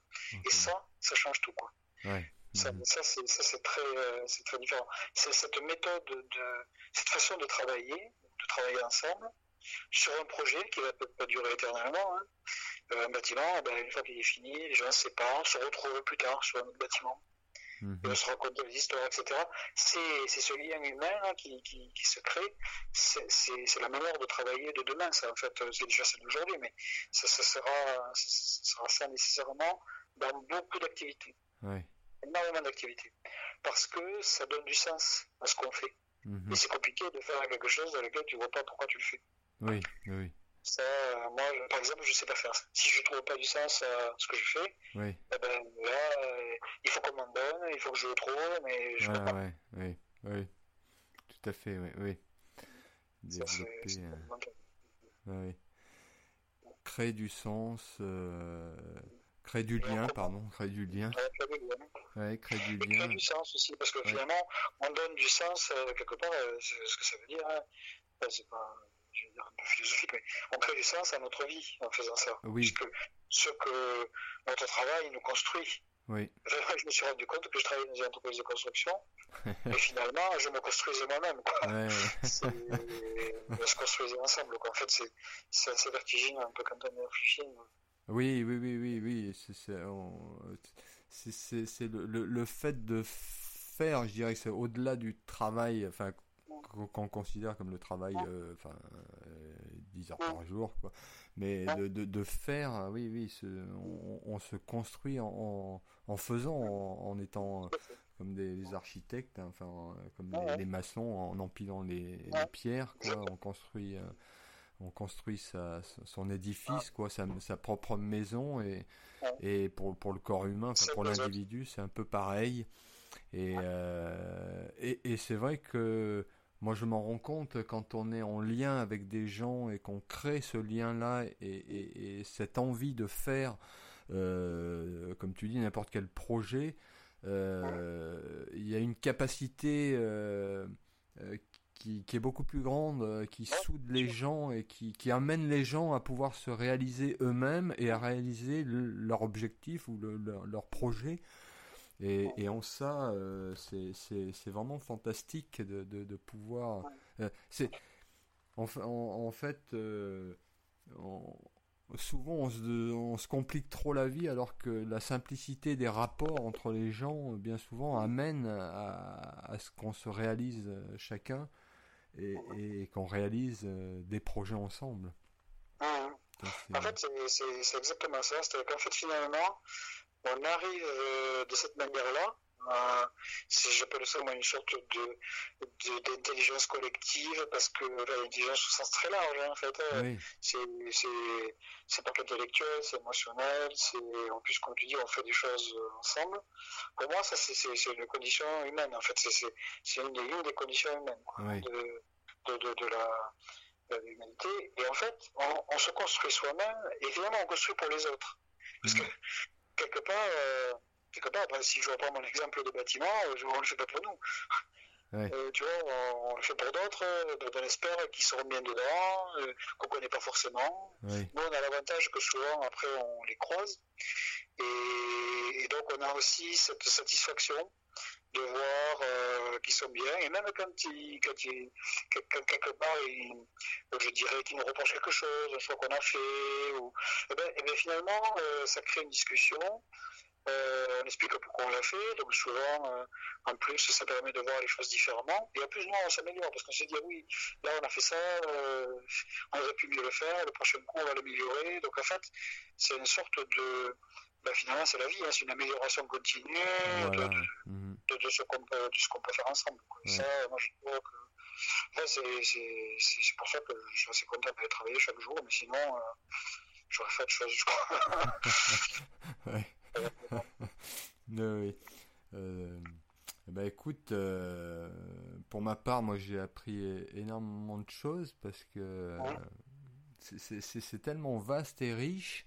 Et ça, ça change tout. Quoi. Ouais. Ça, mhm. ça c'est très, euh, très différent. C'est cette méthode, de, cette façon de travailler, de travailler ensemble sur un projet qui va peut-être pas durer éternellement. Hein. Euh, un bâtiment, ben, une fois qu'il est fini, les gens se séparent, se retrouvent plus tard sur un autre bâtiment. Mm se raconter des histoires, etc. C'est ce lien humain qui, qui, qui, se crée. C'est la manière de travailler de demain. Ça, en fait, c'est déjà celle d'aujourd'hui, mais ça, ça, sera, ça sera ça nécessairement dans beaucoup d'activités. Énormément d'activités. Parce que ça donne du sens à ce qu'on fait. Mhm. Et c'est compliqué de faire quelque chose dans lequel tu vois pas pourquoi tu le fais. Oui, oui. Ça, moi, par exemple, je sais pas faire ça. Si je trouve pas du sens à ce que je fais, oui. eh ben, là, euh, il faut qu'on m'en donne, il faut que je le trouve, mais je peux pas. Ouais, oui, oui. Tout à fait, oui, oui. Développer. Ça, euh... oui. Créer du sens. Euh Créer du lien, pardon, créer du lien. Ouais, créer du lien. créer du sens aussi, parce que finalement, on donne du sens, euh, quelque part, euh, c'est ce que ça veut dire. Hein. c'est pas, je veux dire, un peu philosophique, mais on crée du sens à notre vie en faisant ça. Oui. Puisque ce que notre travail nous construit. Oui. [laughs] Je me suis rendu compte que je travaillais dans une entreprise de construction, [laughs] et finalement, je me construisais moi-même. Ouais. [laughs] on se construisait ensemble. Quoi. En fait, c'est assez vertigineux un peu quand on est réfléchi. Oui, oui, oui, oui, oui. C'est le, le, le, fait de faire, je dirais que c'est au-delà du travail, enfin, qu'on considère comme le travail, euh, enfin, 10 euh, heures par jour, quoi. Mais de, de, de faire, oui, oui, on, on, se construit en, en faisant, en, étant comme des, architectes, hein, enfin, comme les, maçons, en empilant les, les pierres, quoi. On construit. Euh, on construit sa, son édifice, quoi, sa, sa, propre maison, et, et pour, pour, le corps humain, pour l'individu, c'est un peu pareil. Et, euh, et, et c'est vrai que moi je m'en rends compte quand on est en lien avec des gens et qu'on crée ce lien-là et, et, cette envie de faire, euh, comme tu dis, n'importe quel projet, euh, il y a une capacité euh, qui, est beaucoup plus grande, qui soude les gens et qui amène les gens à pouvoir se réaliser eux-mêmes et à réaliser leur objectif ou leur, projet. Et, et, en ça, euh, c'est vraiment fantastique de, de, pouvoir. Euh, c'est en, en, fait, souvent on se, on se, complique trop la vie alors que la simplicité des rapports entre les gens, bien souvent, amène à, à ce qu'on se réalise chacun et, qu'on réalise euh, des projets ensemble. Mmh. en fait, c'est exactement ça. C'est-à-dire qu'en fait, finalement, on arrive euh, de cette manière-là euh, j'appelle ça moi une sorte de d'intelligence collective parce que l'intelligence au sens très large hein, en fait hein. oui. c'est c'est pas qu'intellectuel c'est émotionnel c'est en plus comme tu dis on fait des choses euh, ensemble pour moi ça c'est une condition humaine en fait c'est une, une, des conditions humaines oui. de, de, de, la l'humanité et en fait on, on se construit soi-même et évidemment on construit pour les autres parce que quelque part euh, quelque part, si je reprends mon exemple de bâtiment, euh, on ne le fait pas pour nous. [laughs] Euh, tu vois, on, le fait pour d'autres, euh, on espère qu'ils seront bien dedans, qu'on ne connaît pas forcément. Nous, on a l'avantage que souvent, après, on les croise. Et, donc, on a aussi cette satisfaction de voir qu'ils sont bien. Et même quand, quand, quelque part, je dirais qu'ils nous reprochent quelque chose, un choix qu'on a fait, ou, et eh bien, et eh bien finalement, ça crée une discussion. Euh, on explique pourquoi on l'a fait, donc souvent, euh, en plus, ça permet de voir les choses différemment. Et en plus, nous, on s'améliore, parce qu'on s'est dit, ah oui, là, on a fait ça, euh, on aurait pu mieux le faire, le prochain coup, on va l'améliorer. Donc, en fait, c'est une sorte de... Ben, finalement, c'est la vie, hein, c'est une amélioration continue de, mhm. ce qu'on peut, peut, faire ensemble. Ça, moi, je trouve que... c'est pour ça que je suis assez content d'aller travailler chaque jour, mais sinon, j'aurais fait autre chose, je crois. [laughs] ouais. [laughs] oui. Euh, bah écoute, euh, pour ma part, moi j'ai appris énormément de choses parce que c'est tellement vaste et riche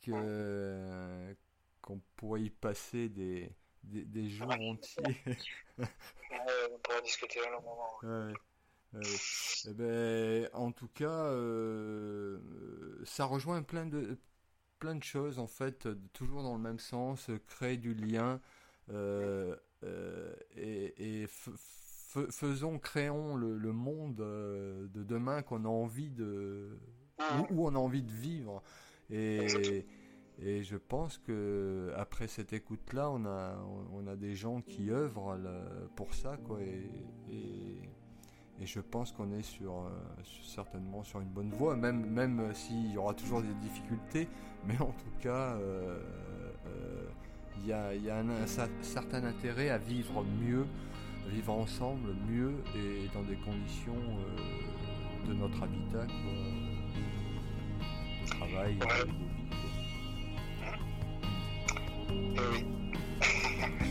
que qu'on pourrait y passer des, des, des jours entiers. on pourrait discuter à un moment. Ouais. Eh ben, en tout cas, euh, ça rejoint plein de plein de choses en fait, toujours dans le même sens, créer du lien et, faisons, créons le, monde de demain qu'on a envie de, où, on a envie de vivre. Et, et je pense que après cette écoute-là, on a, on a des gens qui œuvrent pour ça, quoi. Et, et, je pense qu'on est sur, certainement sur une bonne voie, même, même s'il y aura toujours des difficultés. Mais en tout cas, euh, euh, il y a, y a un, certain intérêt à vivre mieux, vivre ensemble mieux et dans des conditions euh, de notre habitat, de travail. Harry. [laughs]